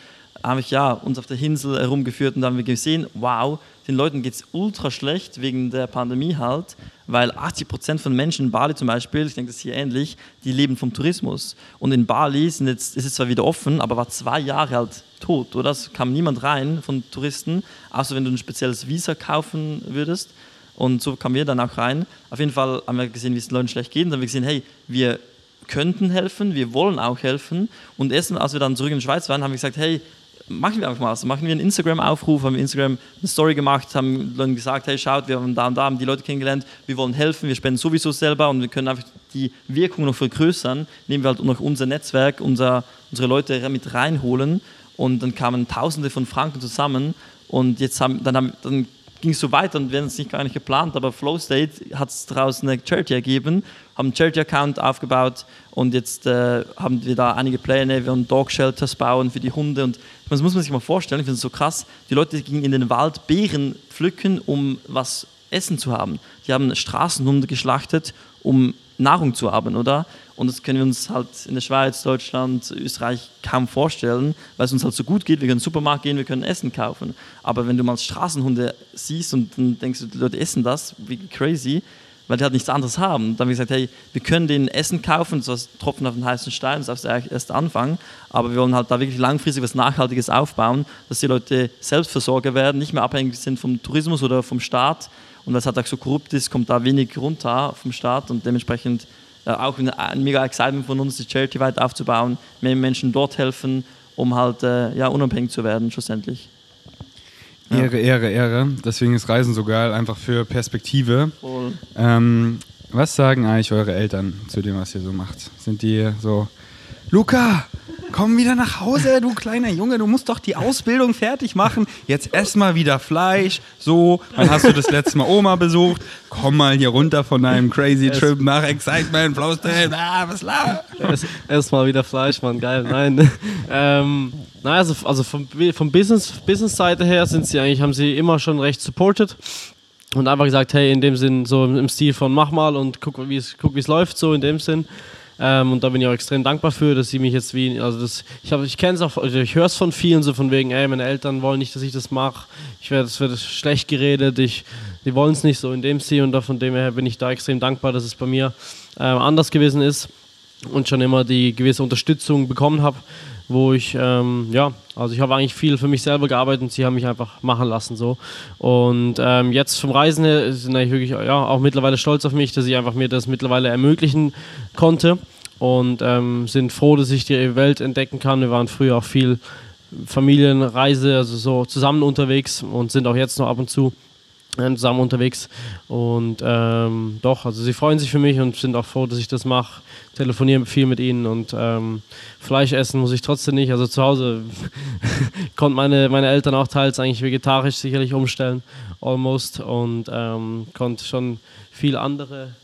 Speaker 2: habe ich ja, uns auf der Insel herumgeführt und da haben wir gesehen, wow, den Leuten geht es ultra schlecht wegen der Pandemie halt, weil 80 Prozent von Menschen in Bali zum Beispiel, ich denke, das ist hier ähnlich, die leben vom Tourismus. Und in Bali sind jetzt, ist es zwar wieder offen, aber war zwei Jahre halt tot, oder? Es kam niemand rein von Touristen, außer wenn du ein spezielles Visa kaufen würdest. Und so kamen wir dann auch rein. Auf jeden Fall haben wir gesehen, wie es den Leuten schlecht geht. Und dann haben wir gesehen, hey, wir könnten helfen, wir wollen auch helfen. Und erst als wir dann zurück in die Schweiz waren, haben wir gesagt, hey, machen wir einfach mal was. Machen wir einen Instagram-Aufruf, haben wir Instagram eine Story gemacht, haben Leuten gesagt, hey, schaut, wir haben da und da haben die Leute kennengelernt, wir wollen helfen, wir spenden sowieso selber und wir können einfach die Wirkung noch vergrößern, nehmen wir halt noch unser Netzwerk, unser, unsere Leute mit reinholen und dann kamen Tausende von Franken zusammen und jetzt haben, dann, haben, dann ging es so weiter und wir haben es nicht gar nicht geplant, aber Flow State hat es daraus eine Charity ergeben, haben einen Charity-Account aufgebaut und jetzt äh, haben wir da einige Pläne, wir wollen Dog Shelters bauen für die Hunde und das muss man sich mal vorstellen, ich finde es so krass, die Leute gingen in den Wald Beeren pflücken, um was Essen zu haben. Die haben Straßenhunde geschlachtet, um Nahrung zu haben, oder? Und das können wir uns halt in der Schweiz, Deutschland, Österreich kaum vorstellen, weil es uns halt so gut geht. Wir können in den Supermarkt gehen, wir können Essen kaufen. Aber wenn du mal Straßenhunde siehst und dann denkst du, die Leute essen das, wie crazy, weil die halt nichts anderes haben. Dann haben wir gesagt, hey, wir können den Essen kaufen, so was Tropfen auf den heißen Stein, das ist der erste Anfang. Aber wir wollen halt da wirklich langfristig was Nachhaltiges aufbauen, dass die Leute Selbstversorger werden, nicht mehr abhängig sind vom Tourismus oder vom Staat. Und weil halt auch so korrupt ist, kommt da wenig runter vom Staat und dementsprechend äh, auch ein mega Excitement von uns, die Charity weit aufzubauen, mehr Menschen dort helfen, um halt äh, ja, unabhängig zu werden, schlussendlich.
Speaker 1: Ehre, Ehre, Ehre. Deswegen ist Reisen so geil, einfach für Perspektive. Ähm, was sagen eigentlich eure Eltern zu dem, was ihr so macht? Sind die so, Luca, komm wieder nach Hause, du kleiner Junge, du musst doch die Ausbildung fertig machen. Jetzt ess mal wieder Fleisch. So, wann hast du das letzte Mal Oma besucht? Komm mal hier runter von deinem crazy Trip nach Excitement, Flowstate, ah, was la?
Speaker 3: Ess, ess mal wieder Fleisch, Mann, geil. Nein. ähm, naja, also, also vom, vom Business, Business-Seite her sind sie eigentlich, haben sie immer schon recht supported und einfach gesagt, hey, in dem Sinn, so im Stil von mach mal und guck, wie es läuft, so in dem Sinn. Ähm, und da bin ich auch extrem dankbar für, dass sie mich jetzt wie, also das, ich, ich kenne es auch, also ich höre es von vielen so von wegen, ey, meine Eltern wollen nicht, dass ich das mache, ich werde, es wird schlecht geredet, ich, die wollen es nicht so in dem Stil und da, von dem her bin ich da extrem dankbar, dass es bei mir ähm, anders gewesen ist und schon immer die gewisse Unterstützung bekommen habe wo ich, ähm, ja, also ich habe eigentlich viel für mich selber gearbeitet und sie haben mich einfach machen lassen so. Und ähm, jetzt vom Reisen her sind ich wirklich ja, auch mittlerweile stolz auf mich, dass ich einfach mir das mittlerweile ermöglichen konnte und ähm, sind froh, dass ich die Welt entdecken kann. Wir waren früher auch viel Familienreise, also so zusammen unterwegs und sind auch jetzt noch ab und zu zusammen unterwegs. Und ähm, doch, also sie freuen sich für mich und sind auch froh, dass ich das mache. Telefoniere viel mit ihnen und ähm, Fleisch essen muss ich trotzdem nicht. Also zu Hause konnten meine, meine Eltern auch teils eigentlich vegetarisch sicherlich umstellen, almost. Und ähm, konnte schon viel andere.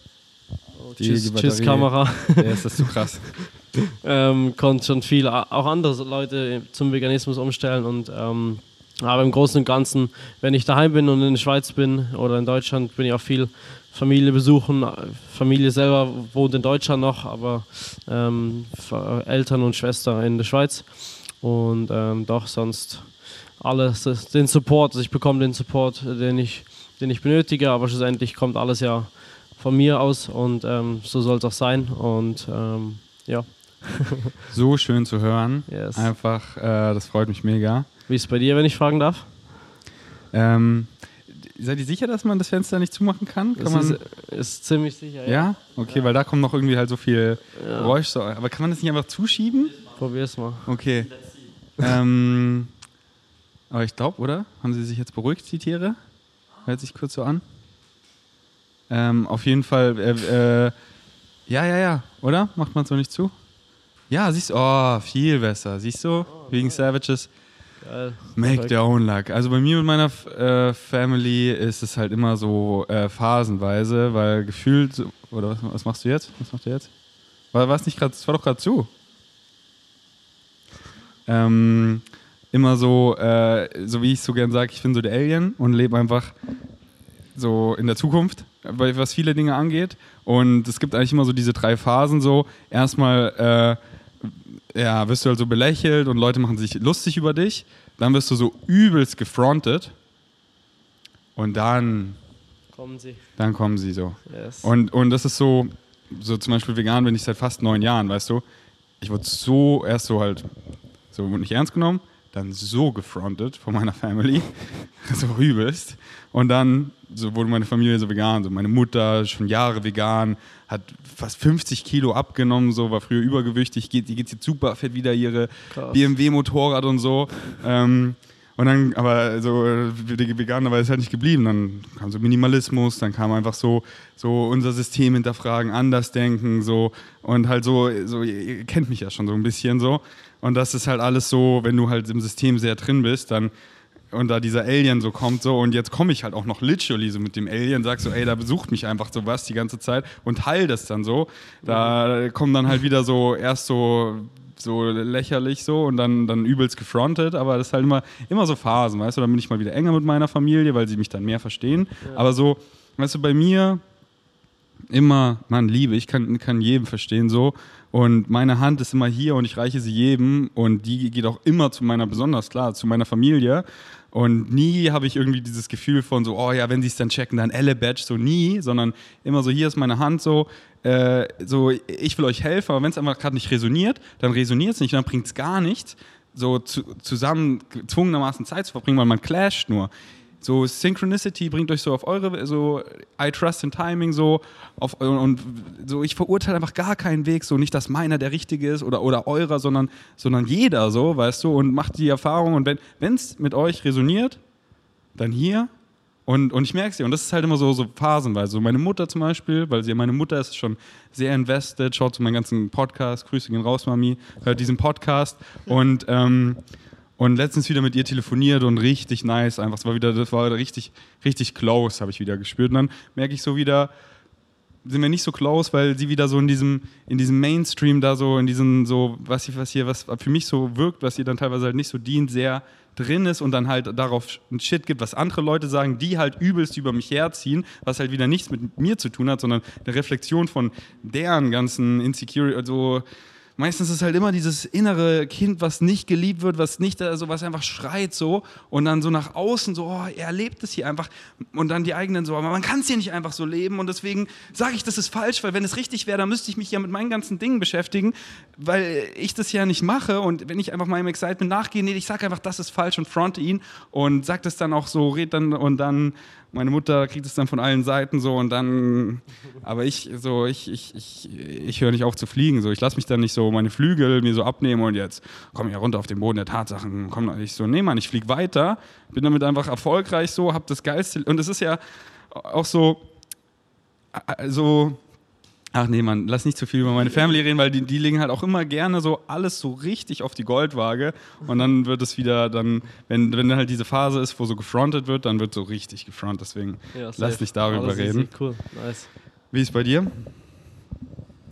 Speaker 1: Oh, die, tschüss, die tschüss Kamera. Ja, ist das zu krass.
Speaker 3: ähm, konnte schon viel auch andere Leute zum Veganismus umstellen und ähm, aber im Großen und Ganzen, wenn ich daheim bin und in der Schweiz bin oder in Deutschland, bin ich auch viel Familie besuchen. Familie selber wohnt in Deutschland noch, aber ähm, Eltern und Schwester in der Schweiz. Und ähm, doch sonst alles, den Support, also ich bekomme den Support, den ich, den ich benötige, aber schlussendlich kommt alles ja von mir aus und ähm, so soll es auch sein. Und ähm, ja.
Speaker 1: so schön zu hören. Yes. Einfach, äh, das freut mich mega.
Speaker 3: Wie ist es bei dir, wenn ich fragen darf?
Speaker 1: Ähm, seid ihr sicher, dass man das Fenster nicht zumachen kann? kann
Speaker 3: man ist, ist, ziemlich sicher,
Speaker 1: ja. Ja? Okay, ja. weil da kommt noch irgendwie halt so viel ja. Geräusch. So. Aber kann man das nicht einfach zuschieben?
Speaker 3: Probier's mal.
Speaker 1: Okay. ähm, aber ich glaube, oder? Haben sie sich jetzt beruhigt, die Tiere? Hört sich kurz so an. Ähm, auf jeden Fall, äh, äh, ja, ja, ja, oder? Macht man so nicht zu? Ja, siehst du, oh, viel besser. Siehst du? Oh, Wegen Savages. Make their own luck. Also bei mir und meiner äh, Family ist es halt immer so äh, phasenweise, weil gefühlt, oder was, was, machst du jetzt? Was machst du jetzt? War es nicht gerade, es war doch gerade zu. Ähm, immer so, äh, so wie ich so gern sage, ich bin so der Alien und lebe einfach so in der Zukunft was viele Dinge angeht. Und es gibt eigentlich immer so diese drei Phasen so. Erstmal äh, ja, wirst du halt so belächelt und Leute machen sich lustig über dich. Dann wirst du so übelst gefrontet. Und dann,
Speaker 3: Kommen Sie.
Speaker 1: dann kommen sie so.
Speaker 3: Yes.
Speaker 1: Und, und das ist so, so zum Beispiel vegan bin ich seit fast neun Jahren, weißt du. Ich wurde so erst so halt, so nicht ernst genommen, dann so gefrontet von meiner Family, so übelst. Und dann so wurde meine Familie so vegan, so meine Mutter schon Jahre vegan, hat fast 50 Kilo abgenommen, so war früher übergewichtig, geht, die geht jetzt super fett wieder ihre. BMW-Motorrad und so. Ähm, und dann, aber so die Veganer war es halt nicht geblieben. Dann kam so Minimalismus, dann kam einfach so, so unser System hinterfragen, anders denken, so und halt so, so, ihr kennt mich ja schon so ein bisschen so. Und das ist halt alles so, wenn du halt im System sehr drin bist, dann und da dieser Alien so kommt so und jetzt komme ich halt auch noch literally so mit dem Alien, sag so, ey, da besucht mich einfach so was die ganze Zeit und heil das dann so. Da kommen dann halt wieder so erst so so lächerlich so und dann, dann übelst gefrontet, aber das ist halt immer, immer so Phasen, weißt du, dann bin ich mal wieder enger mit meiner Familie, weil sie mich dann mehr verstehen, aber so, weißt du, bei mir immer, Mann, Liebe, ich kann, kann jedem verstehen so und meine Hand ist immer hier und ich reiche sie jedem. Und die geht auch immer zu meiner, besonders klar, zu meiner Familie. Und nie habe ich irgendwie dieses Gefühl von so, oh ja, wenn sie es dann checken, dann Elle Badge, so nie, sondern immer so, hier ist meine Hand so, äh, so ich will euch helfen, aber wenn es einfach gerade nicht resoniert, dann resoniert es nicht, dann bringt es gar nichts, so zu, zusammen gezwungenermaßen Zeit zu verbringen, weil man clasht nur. So Synchronicity bringt euch so auf eure, so I trust in Timing so auf, und, und so ich verurteile einfach gar keinen Weg, so nicht, dass meiner der richtige ist oder, oder eurer, sondern, sondern jeder so, weißt du, und macht die Erfahrung und wenn es mit euch resoniert, dann hier und, und ich merke es ja, und das ist halt immer so, so phasenweise. So meine Mutter zum Beispiel, weil sie ja meine Mutter ist schon sehr invested, schaut zu meinen ganzen Podcast, Grüße gehen raus, Mami, hört diesen Podcast und ähm, und letztens wieder mit ihr telefoniert und richtig nice, einfach, es war wieder, das war richtig, richtig close, habe ich wieder gespürt. Und dann merke ich so wieder, sind wir nicht so close, weil sie wieder so in diesem, in diesem Mainstream da so, in diesem so, was, was hier, was für mich so wirkt, was ihr dann teilweise halt nicht so dient, sehr drin ist und dann halt darauf ein Shit gibt, was andere Leute sagen, die halt übelst über mich herziehen, was halt wieder nichts mit mir zu tun hat, sondern eine Reflexion von deren ganzen Insecurity, also meistens ist halt immer dieses innere Kind, was nicht geliebt wird, was nicht, also was einfach schreit so und dann so nach außen so, oh, er lebt es hier einfach und dann die eigenen so, aber man kann es hier nicht einfach so leben und deswegen sage ich, das ist falsch, weil wenn es richtig wäre, dann müsste ich mich ja mit meinen ganzen Dingen beschäftigen, weil ich das ja nicht mache und wenn ich einfach meinem Excitement nachgehe, nee, ich sage einfach, das ist falsch und fronte ihn und sag das dann auch so, red dann und dann meine Mutter kriegt es dann von allen Seiten so und dann, aber ich so, ich, ich, ich, ich höre nicht auf zu fliegen, so, ich lasse mich dann nicht so meine Flügel mir so abnehmen und jetzt komme ich runter auf den Boden der Tatsachen, komm, ich so, nee, Mann, ich fliege weiter, bin damit einfach erfolgreich so, hab das Geilste und es ist ja auch so, also, ach nee, Mann, lass nicht zu viel über meine Family reden, weil die, die legen halt auch immer gerne so alles so richtig auf die Goldwaage und dann wird es wieder dann, wenn, wenn halt diese Phase ist, wo so gefrontet wird, dann wird so richtig gefrontet, deswegen
Speaker 3: Ja,
Speaker 1: lass nicht darüber
Speaker 3: Alles easy.
Speaker 1: reden.
Speaker 3: Cool, nice.
Speaker 1: Wie ist bei dir?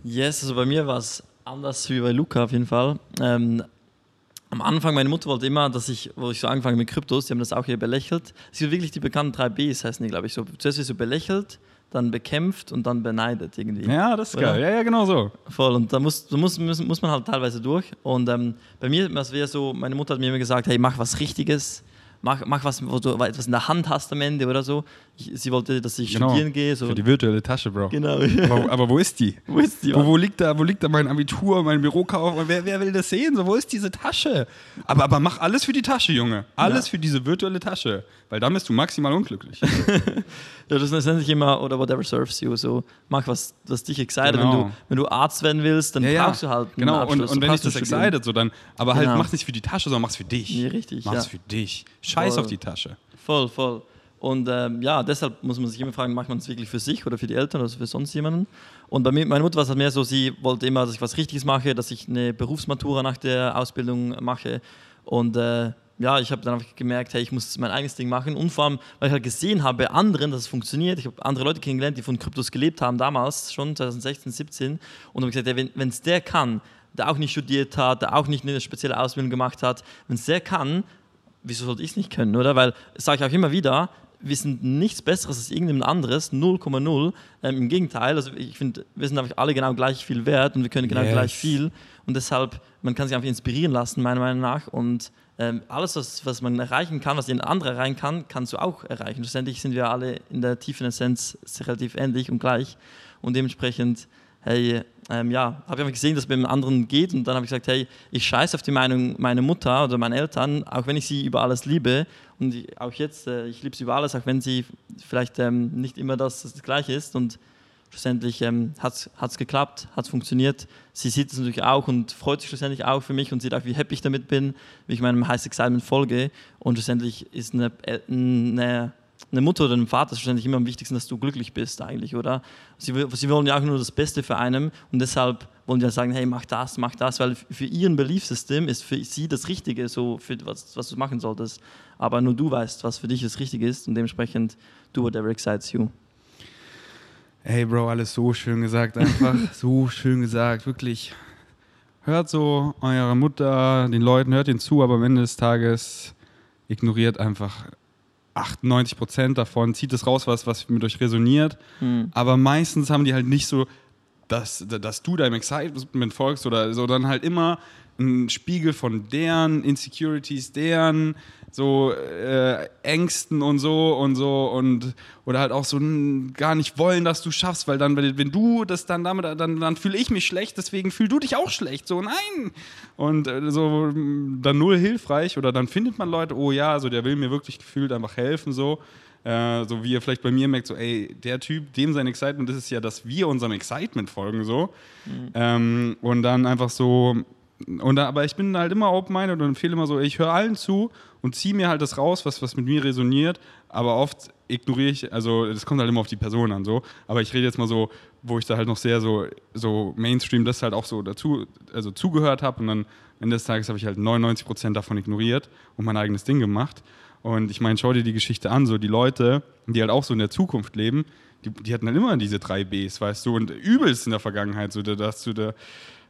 Speaker 2: Yes, also bei mir war es anders wie bei Luca auf jeden Fall. Ähm, am Anfang, meine Mutter wollte immer, dass ich, wo ich so angefangen mit Kryptos, die haben das auch hier belächelt. Es gibt wirklich die bekannten drei Bs, heißen die, glaube ich. So, zuerst wird so belächelt, dann bekämpft und dann beneidet irgendwie.
Speaker 1: Ja, das ist
Speaker 2: Oder?
Speaker 1: geil. Ja, ja, genau so.
Speaker 2: Voll, und da muss, da muss, muss, muss man halt teilweise durch. Und ähm, bei mir, das wäre so, meine Mutter hat mir immer gesagt, hey, mach was Richtiges, mach, mach was, wo du etwas in der Hand hast am Ende oder so. Ich, sie wollte, dass ich
Speaker 1: Genau.
Speaker 2: studieren gehe. So.
Speaker 1: Für die virtuelle Tasche, Bro.
Speaker 2: Genau.
Speaker 1: Aber, aber wo ist die?
Speaker 2: Wo ist die?
Speaker 1: Wo, wo, liegt da, wo liegt da mein Abitur, mein Bürokauf? Wer, wer will das sehen? So, wo ist diese Tasche? Aber, aber mach alles für die Tasche, Junge. Alles für diese virtuelle Tasche. Weil dann bist du maximal unglücklich.
Speaker 2: Ja, das nennt sich immer, oder whatever serves you, so mach was, was dich excited.
Speaker 1: Genau.
Speaker 2: Wenn, du, wenn du Arzt werden willst, dann
Speaker 1: Ja, ja.
Speaker 2: brauchst du halt einen
Speaker 1: Genau, und,
Speaker 2: Abschluss.
Speaker 1: und
Speaker 2: Du
Speaker 1: wenn dich das excited, so dann, aber halt
Speaker 2: Genau.
Speaker 1: mach's nicht für die Tasche, sondern mach's für dich.
Speaker 2: Nee, richtig,
Speaker 1: Mach's
Speaker 2: ja.
Speaker 1: für dich. Scheiß
Speaker 2: Voll.
Speaker 1: auf die Tasche.
Speaker 2: Voll, voll. Und ähm, ja, deshalb muss man sich immer fragen, macht man es wirklich für sich oder für die Eltern oder für sonst jemanden? Und bei mir, meine Mutter war es halt mehr so, sie wollte immer, dass ich was Richtiges mache, dass ich eine Berufsmatura nach der Ausbildung mache. Und äh, ja, ich habe dann einfach gemerkt, hey, ich muss mein eigenes Ding machen. Und vor allem, weil ich halt gesehen habe bei anderen, dass es funktioniert. Ich habe andere Leute kennengelernt, die von Kryptos gelebt haben, damals schon, 2016, 17. Und habe gesagt, hey, wenn es der kann, der auch nicht studiert hat, der auch nicht eine spezielle Ausbildung gemacht hat, wenn es der kann, wieso sollte ich es nicht können, oder? Weil, sage ich auch immer wieder, wir sind nichts Besseres als irgendjemand anderes, 0,0. Ähm, Im Gegenteil, also ich finde, wir sind einfach alle genau gleich viel wert und wir können genau
Speaker 1: Yes.
Speaker 2: gleich viel. Und deshalb, man kann sich einfach inspirieren lassen, meiner Meinung nach. Und ähm, alles, was, was man erreichen kann, was ein anderer erreichen kann, kannst du auch erreichen. Schlussendlich sind wir alle in der tiefen Essenz relativ ähnlich und gleich. Und dementsprechend, hey, ähm, ja, habe ich einfach gesehen, dass es beim anderen geht. Und dann habe ich gesagt, hey, ich scheiße auf die Meinung meiner Mutter oder meiner Eltern, auch wenn ich sie über alles liebe. Und ich, auch jetzt, äh, ich liebe sie über alles, auch wenn sie vielleicht ähm, nicht immer das, das Gleiche ist. Und schlussendlich ähm, hat es geklappt, hat es funktioniert. Sie sieht es natürlich auch und freut sich schlussendlich auch für mich und sieht auch, wie happy ich damit bin, wie ich meinem High Excitement folge. Und schlussendlich ist eine, eine, eine Mutter oder ein Vater schlussendlich immer am wichtigsten, dass du glücklich bist eigentlich, oder? Sie, sie wollen ja auch nur das Beste für einen und deshalb wollen die sagen, hey, mach das, mach das, weil für ihren Beliefssystem ist für sie das Richtige, so für was, was du machen solltest. Aber nur du weißt, was für dich das Richtige ist und dementsprechend do whatever excites you.
Speaker 1: Ey, Bro, alles so schön gesagt, einfach so schön gesagt, wirklich. Hört so eurer Mutter, den Leuten, hört ihnen zu, aber am Ende des Tages ignoriert einfach 98 Prozent davon, zieht es raus, was, was mit euch resoniert. Aber meistens haben die halt nicht so, dass, dass du deinem Excitement folgst oder so, dann halt immer ein Spiegel von deren Insecurities, deren so äh, Ängsten und so und so und oder halt auch so n- gar nicht wollen, dass du schaffst, weil dann, wenn du das dann damit, dann, dann fühle ich mich schlecht, deswegen fühl du dich auch schlecht. So, nein! Und äh, so dann null hilfreich oder dann findet man Leute, oh ja, so der will mir wirklich gefühlt einfach helfen, so. Äh, so wie ihr vielleicht bei mir merkt, so, ey, der Typ, dem sein Excitement, das ist ja, dass wir unserem Excitement folgen, so. Ähm, und dann einfach so, und da, aber ich bin halt immer open-minded und empfehle immer so, ich höre allen zu und ziehe mir halt das raus, was, was mit mir resoniert, aber oft ignoriere ich, also das kommt halt immer auf die Person an, so, aber ich rede jetzt mal so, wo ich da halt noch sehr so, so Mainstream das halt auch so dazu, also zugehört habe und dann Ende des Tages habe ich halt 99% davon ignoriert und mein eigenes Ding gemacht. Und ich meine, schau dir die Geschichte an, so die Leute, die halt auch so in der Zukunft leben, die, die hatten halt immer diese drei Bs, weißt du, und übelst in der Vergangenheit, so da, dass du da,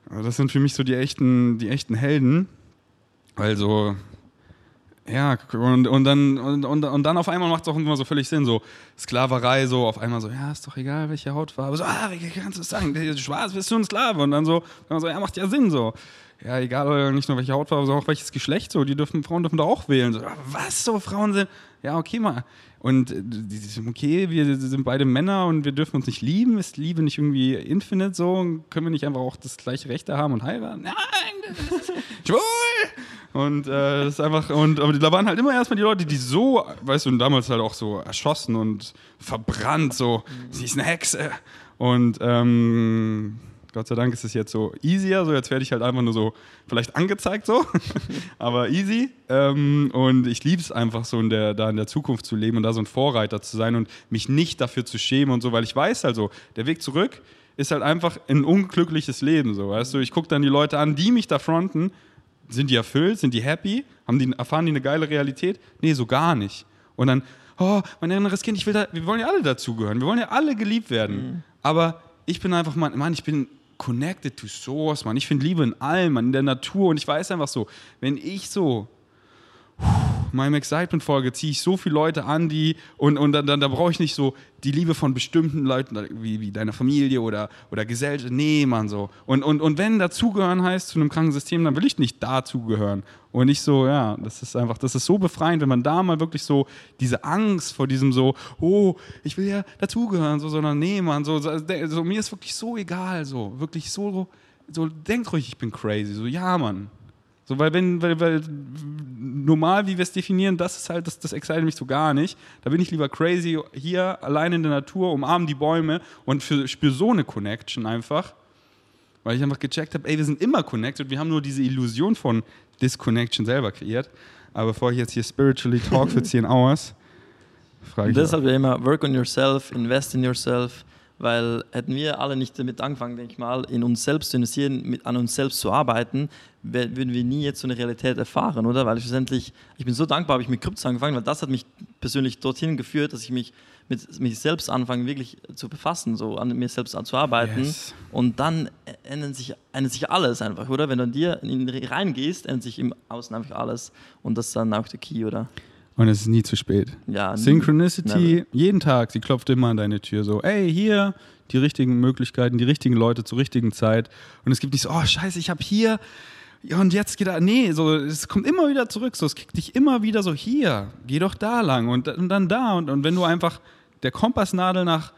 Speaker 1: das sind für mich so die echten, die echten Helden. Also, ja, und, und, dann, und, und, und dann auf einmal macht es auch immer so völlig Sinn, so Sklaverei, so auf einmal so, ja, ist doch egal, welche Hautfarbe, so, ah, wie kannst du das sagen, schwarz bist du ein Sklave und dann so, dann so, ja, macht ja Sinn, so. Ja, egal, nicht nur welche Hautfarbe, sondern auch welches Geschlecht, so, die dürfen, Frauen dürfen da auch wählen, so, "Ah, was, so, Frauen sind, ja, okay, mal. Und äh, die- die- okay, wir sind beide Männer und wir dürfen uns nicht lieben, ist Liebe nicht irgendwie infinite, so, können wir nicht einfach auch das gleiche Rechte haben und heiraten? Nein, das schwul! Und äh, das ist einfach, und aber da waren halt immer erstmal die Leute, die so, weißt du, und damals halt auch so erschossen und verbrannt, so, sie ist eine Hexe. Und ähm, Gott sei Dank ist es jetzt so easier, so jetzt werde ich halt einfach nur so vielleicht angezeigt so, aber easy. Ähm, und ich liebe es einfach so in der, da in der Zukunft zu leben und da so ein Vorreiter zu sein und mich nicht dafür zu schämen und so, weil ich weiß halt so, der Weg zurück ist halt einfach ein unglückliches Leben, so, weißt du. Ich gucke dann die Leute an, die mich da fronten, sind die erfüllt? Sind die happy? Haben die, erfahren die eine geile Realität? Nee, so gar nicht. Und dann, oh, mein inneres Kind, ich will da, wir wollen ja alle dazugehören. Wir wollen ja alle geliebt werden. Aber ich bin einfach, Mann, Mann, ich bin connected to source, Mann. Ich finde Liebe in allem, Mann, in der Natur. Und ich weiß einfach so, wenn ich so meinem Excitement-Folge ziehe ich so viele Leute an, die und, und dann, dann da brauche ich nicht so die Liebe von bestimmten Leuten, wie, wie deiner Familie oder, oder Gesellschaft. Nee, Mann, so. Und, und, und wenn dazugehören heißt zu einem kranken System, dann will ich nicht dazugehören. Und nicht so, ja, das ist einfach, das ist so befreiend, wenn man da mal wirklich so diese Angst vor diesem so, oh, ich will ja dazugehören, so, sondern nee, Mann, so, so, so mir ist wirklich so egal, so, wirklich so, so, denkt ruhig, ich bin crazy, so, ja, Mann. So, weil wenn, weil, weil normal, wie wir es definieren, das ist halt, das, das excited mich so gar nicht. Da bin ich lieber crazy hier allein in der Natur, umarme die Bäume und für, spüre so eine Connection einfach. Weil ich einfach gecheckt habe, ey, wir sind immer connected, wir haben nur diese Illusion von Disconnection selber kreiert. Aber bevor ich jetzt hier spiritually talk für 10 Hours, frage ich
Speaker 2: Deshalb ja immer work on yourself, invest in yourself, weil hätten wir alle nicht damit angefangen, denke ich mal, in uns selbst zu investieren, mit, an uns selbst zu arbeiten, würden wir nie jetzt so eine Realität erfahren, oder? Weil schlussendlich, ich bin so dankbar, habe ich mit Kryptos angefangen, weil das hat mich persönlich dorthin geführt, dass ich mich mit mich selbst anfange, wirklich zu befassen, so an mir selbst zu arbeiten.
Speaker 1: Yes.
Speaker 2: Und dann ändert sich, ändert sich alles einfach, oder? Wenn du an dir in, reingehst, ändert sich im Außen einfach alles. Und das ist dann auch der Key, oder?
Speaker 1: Und es ist nie zu spät.
Speaker 2: Ja,
Speaker 1: Synchronicity,
Speaker 2: never.
Speaker 1: jeden Tag, sie klopft immer an deine Tür so, ey, hier die richtigen Möglichkeiten, die richtigen Leute zur richtigen Zeit. Und es gibt nicht so, oh scheiße, ich habe hier, ja und jetzt geht er, nee, so, es kommt immer wieder zurück, so, es kickt dich immer wieder so, hier, geh doch da lang und, und dann da. Und, und wenn du einfach der Kompassnadel nach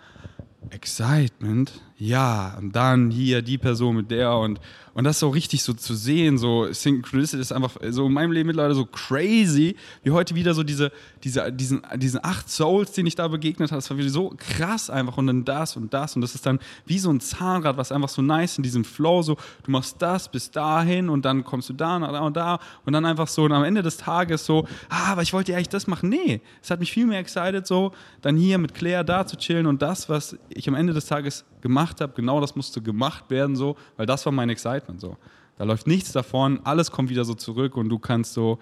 Speaker 1: Excitement, ja, und dann hier die Person mit der und, und das so richtig so zu sehen, so Synchronicity ist einfach so in meinem Leben mittlerweile so crazy, wie heute wieder so diese, diese, diesen, diesen acht Souls, den ich da begegnet habe, das war wieder so krass einfach und dann das und das und das ist dann wie so ein Zahnrad, was einfach so nice in diesem Flow, so du machst das bis dahin und dann kommst du da und da und da und dann einfach so und am Ende des Tages so, ah, aber ich wollte ja eigentlich das machen, nee, es hat mich viel mehr excited so, dann hier mit Claire da zu chillen und das, was ich am Ende des Tages gemacht habe, genau das musste gemacht werden, so, weil das war mein Excitement. So. Da läuft nichts davon, alles kommt wieder so zurück und du kannst so,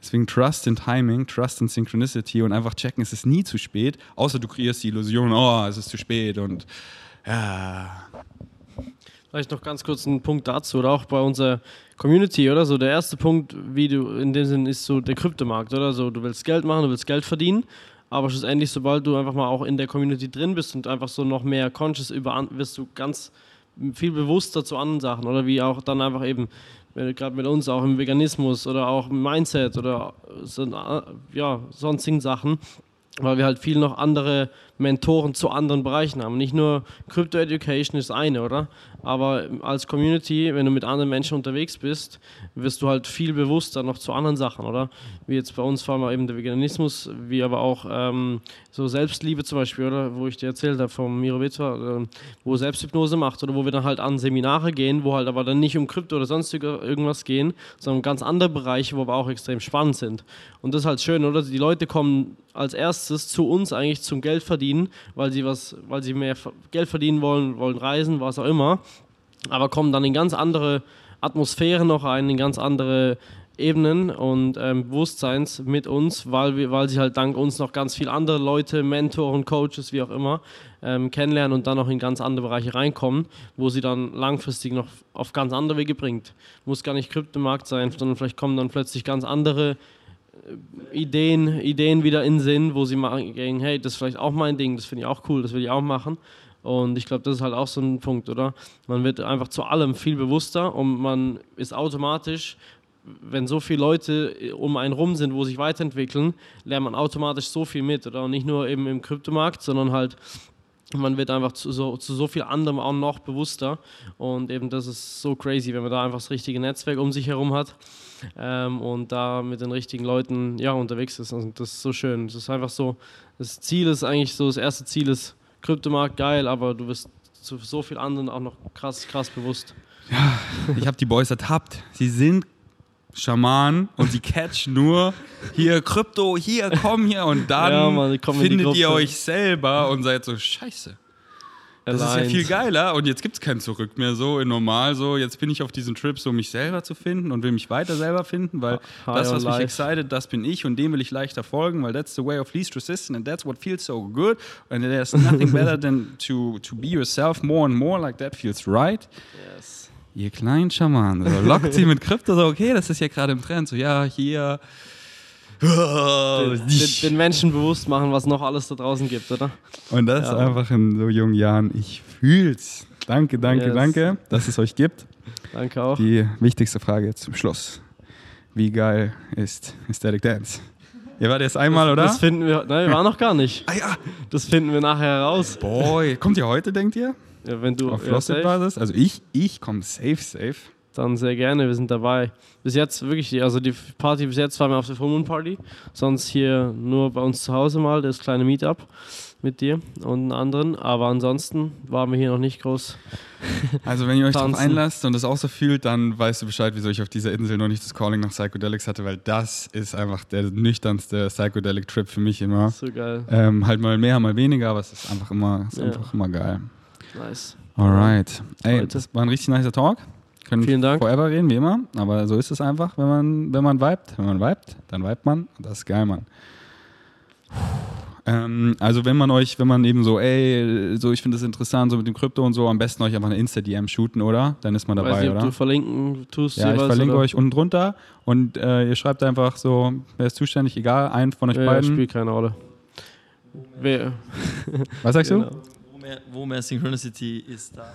Speaker 1: deswegen Trust in Timing, Trust in Synchronicity und einfach checken, es ist nie zu spät, außer du kreierst die Illusion, oh, es ist zu spät und ja.
Speaker 3: Vielleicht noch ganz kurz einen Punkt dazu oder auch bei unserer Community, oder? So der erste Punkt, wie du in dem Sinn ist so der Kryptomarkt, oder? So du willst Geld machen, du willst Geld verdienen, aber schlussendlich, sobald du einfach mal auch in der Community drin bist und einfach so noch mehr conscious über wirst du ganz viel bewusster zu anderen Sachen, oder wie auch dann einfach eben gerade mit uns auch im Veganismus oder auch im Mindset oder so, ja, sonstigen Sachen, weil wir halt viel noch andere Mentoren zu anderen Bereichen haben. Nicht nur Crypto Education ist eine, oder? Aber als Community, wenn du mit anderen Menschen unterwegs bist, wirst du halt viel bewusster noch zu anderen Sachen, oder? Wie jetzt bei uns vor allem eben der Veganismus, wie aber auch ähm, so Selbstliebe zum Beispiel, oder? Wo ich dir erzählt habe vom Miro Witwer, äh, wo Selbsthypnose macht, oder wo wir dann halt an Seminare gehen, wo halt aber dann nicht um Krypto oder sonst irgendwas gehen, sondern um ganz andere Bereiche, wo aber auch extrem spannend sind. Und das ist halt schön, oder? Die Leute kommen als erstes zu uns eigentlich zum Geld verdienen, weil sie was, weil sie mehr Geld verdienen wollen, wollen reisen, was auch immer, aber kommen dann in ganz andere Atmosphären noch rein, in ganz andere Ebenen und ähm, Bewusstseins mit uns, weil, wir, weil sie halt dank uns noch ganz viele andere Leute, Mentoren, Coaches, wie auch immer, ähm, kennenlernen und dann noch in ganz andere Bereiche reinkommen, wo sie dann langfristig noch auf ganz andere Wege bringt. Muss gar nicht Kryptomarkt sein, sondern vielleicht kommen dann plötzlich ganz andere Ideen, Ideen wieder in Sinn, wo sie machen, hey, das ist vielleicht auch mein Ding, das finde ich auch cool, das will ich auch machen. Und ich glaube, das ist halt auch so ein Punkt, oder? Man wird einfach zu allem viel bewusster und man ist automatisch, wenn so viele Leute um einen rum sind, wo sich weiterentwickeln, lernt man automatisch so viel mit, oder? Und nicht nur eben im Kryptomarkt, sondern halt man wird einfach zu so, zu so viel anderem auch noch bewusster und eben das ist so crazy, wenn man da einfach das richtige Netzwerk um sich herum hat ähm, und da mit den richtigen Leuten ja, unterwegs ist und das ist so schön. Das ist einfach so, das Ziel ist eigentlich so, das erste Ziel ist Kryptomarkt geil, aber du wirst zu so viel anderen auch noch krass, krass bewusst.
Speaker 1: Ja, ich habe die Boys ertappt. Sie sind Schamanen und sie catchen nur hier Krypto, hier, komm hier und dann
Speaker 3: Ja, Mann,
Speaker 1: findet ihr euch selber und seid so, scheiße. Das ist ja
Speaker 3: Aligned.
Speaker 1: viel geiler und jetzt gibt es kein Zurück mehr so in normal so. Jetzt bin ich auf diesem Trip so, mich selber zu finden und will mich weiter selber finden, weil
Speaker 3: High
Speaker 1: das, was mich excited, das bin ich und dem will ich leichter folgen, weil that's the way of least resistance and that's what feels so good and there's nothing better than to, to be yourself more and more like that feels right.
Speaker 3: Yes.
Speaker 1: Ihr kleinen Schamanen. So, lockt sie mit Krypto so, okay, das ist ja gerade im Trend. So, ja, hier.
Speaker 3: Den, den, den Menschen bewusst machen, was noch alles da draußen gibt, oder?
Speaker 1: Und das
Speaker 3: Ja.
Speaker 1: einfach in so jungen Jahren. Ich fühl's. Danke, danke,
Speaker 3: Yes.
Speaker 1: danke, dass es euch gibt.
Speaker 3: Danke auch.
Speaker 1: Die wichtigste Frage jetzt zum Schluss. Wie geil ist Aesthetic Dance? Ihr wart jetzt einmal, oder?
Speaker 3: Das finden wir. Nein, wir waren noch gar nicht.
Speaker 1: ah ja.
Speaker 3: Das finden wir nachher heraus.
Speaker 1: Boy, kommt ihr heute, denkt ihr?
Speaker 3: Ja, wenn du
Speaker 1: Auf
Speaker 3: ja,
Speaker 1: Frosted
Speaker 3: safe,
Speaker 1: Basis? Also ich, ich komme safe, safe.
Speaker 3: Dann sehr gerne, wir sind dabei. Bis jetzt wirklich, also die Party bis jetzt waren wir auf der Full Moon Party, sonst hier nur bei uns zu Hause mal das kleine Meetup mit dir und anderen, aber ansonsten waren wir hier noch nicht groß.
Speaker 1: Also wenn ihr euch darauf einlasst und das auch so fühlt, dann weißt du Bescheid, wieso ich auf dieser Insel noch nicht das Calling nach Psychedelics hatte, weil das ist einfach der nüchternste Psychedelic-Trip für mich immer.
Speaker 3: So geil.
Speaker 1: Ähm, halt mal mehr, mal weniger, aber es ist einfach immer, ist
Speaker 3: Ja.
Speaker 1: einfach immer geil.
Speaker 3: Nice.
Speaker 1: Alright. Ey, das war ein richtig nicer Talk. Können
Speaker 3: Vielen Dank.
Speaker 1: forever reden, wie immer. Aber so ist es einfach, wenn man, wenn man vibet. Wenn man vibet, dann vibet man. Und das ist geil, Mann. Ähm, also wenn man euch, wenn man eben so, ey, so ich finde das interessant, so mit dem Krypto und so, am besten euch einfach eine Insta-DM shooten, oder? Dann ist man dabei,
Speaker 3: Weiß nicht, ob
Speaker 1: oder?
Speaker 3: du verlinken tust.
Speaker 1: Ja, ich
Speaker 3: jeweils,
Speaker 1: verlinke
Speaker 3: oder?
Speaker 1: euch unten drunter und äh, ihr schreibt einfach so, wer ist zuständig, egal, einen von euch
Speaker 3: Ja,
Speaker 1: beiden.
Speaker 3: spielt keine Rolle. Wer,
Speaker 1: Was sagst
Speaker 3: genau.
Speaker 1: du?
Speaker 2: Wo mehr, wo mehr Synchronicity ist da.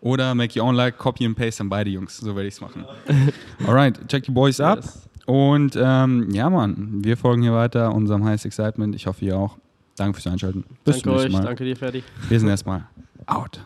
Speaker 1: Oder make your own like, copy and paste an beide Jungs. So werde ich es machen. Alright, check die Boys ab.
Speaker 3: Yes.
Speaker 1: Und ähm, ja, Mann, wir folgen hier weiter unserem Highest Excitement. Ich hoffe, ihr auch. Danke fürs Einschalten. Bis
Speaker 3: Danke
Speaker 1: zum nächsten
Speaker 3: euch,
Speaker 1: Mal.
Speaker 3: danke dir, Ferdi.
Speaker 1: Wir sind erstmal out.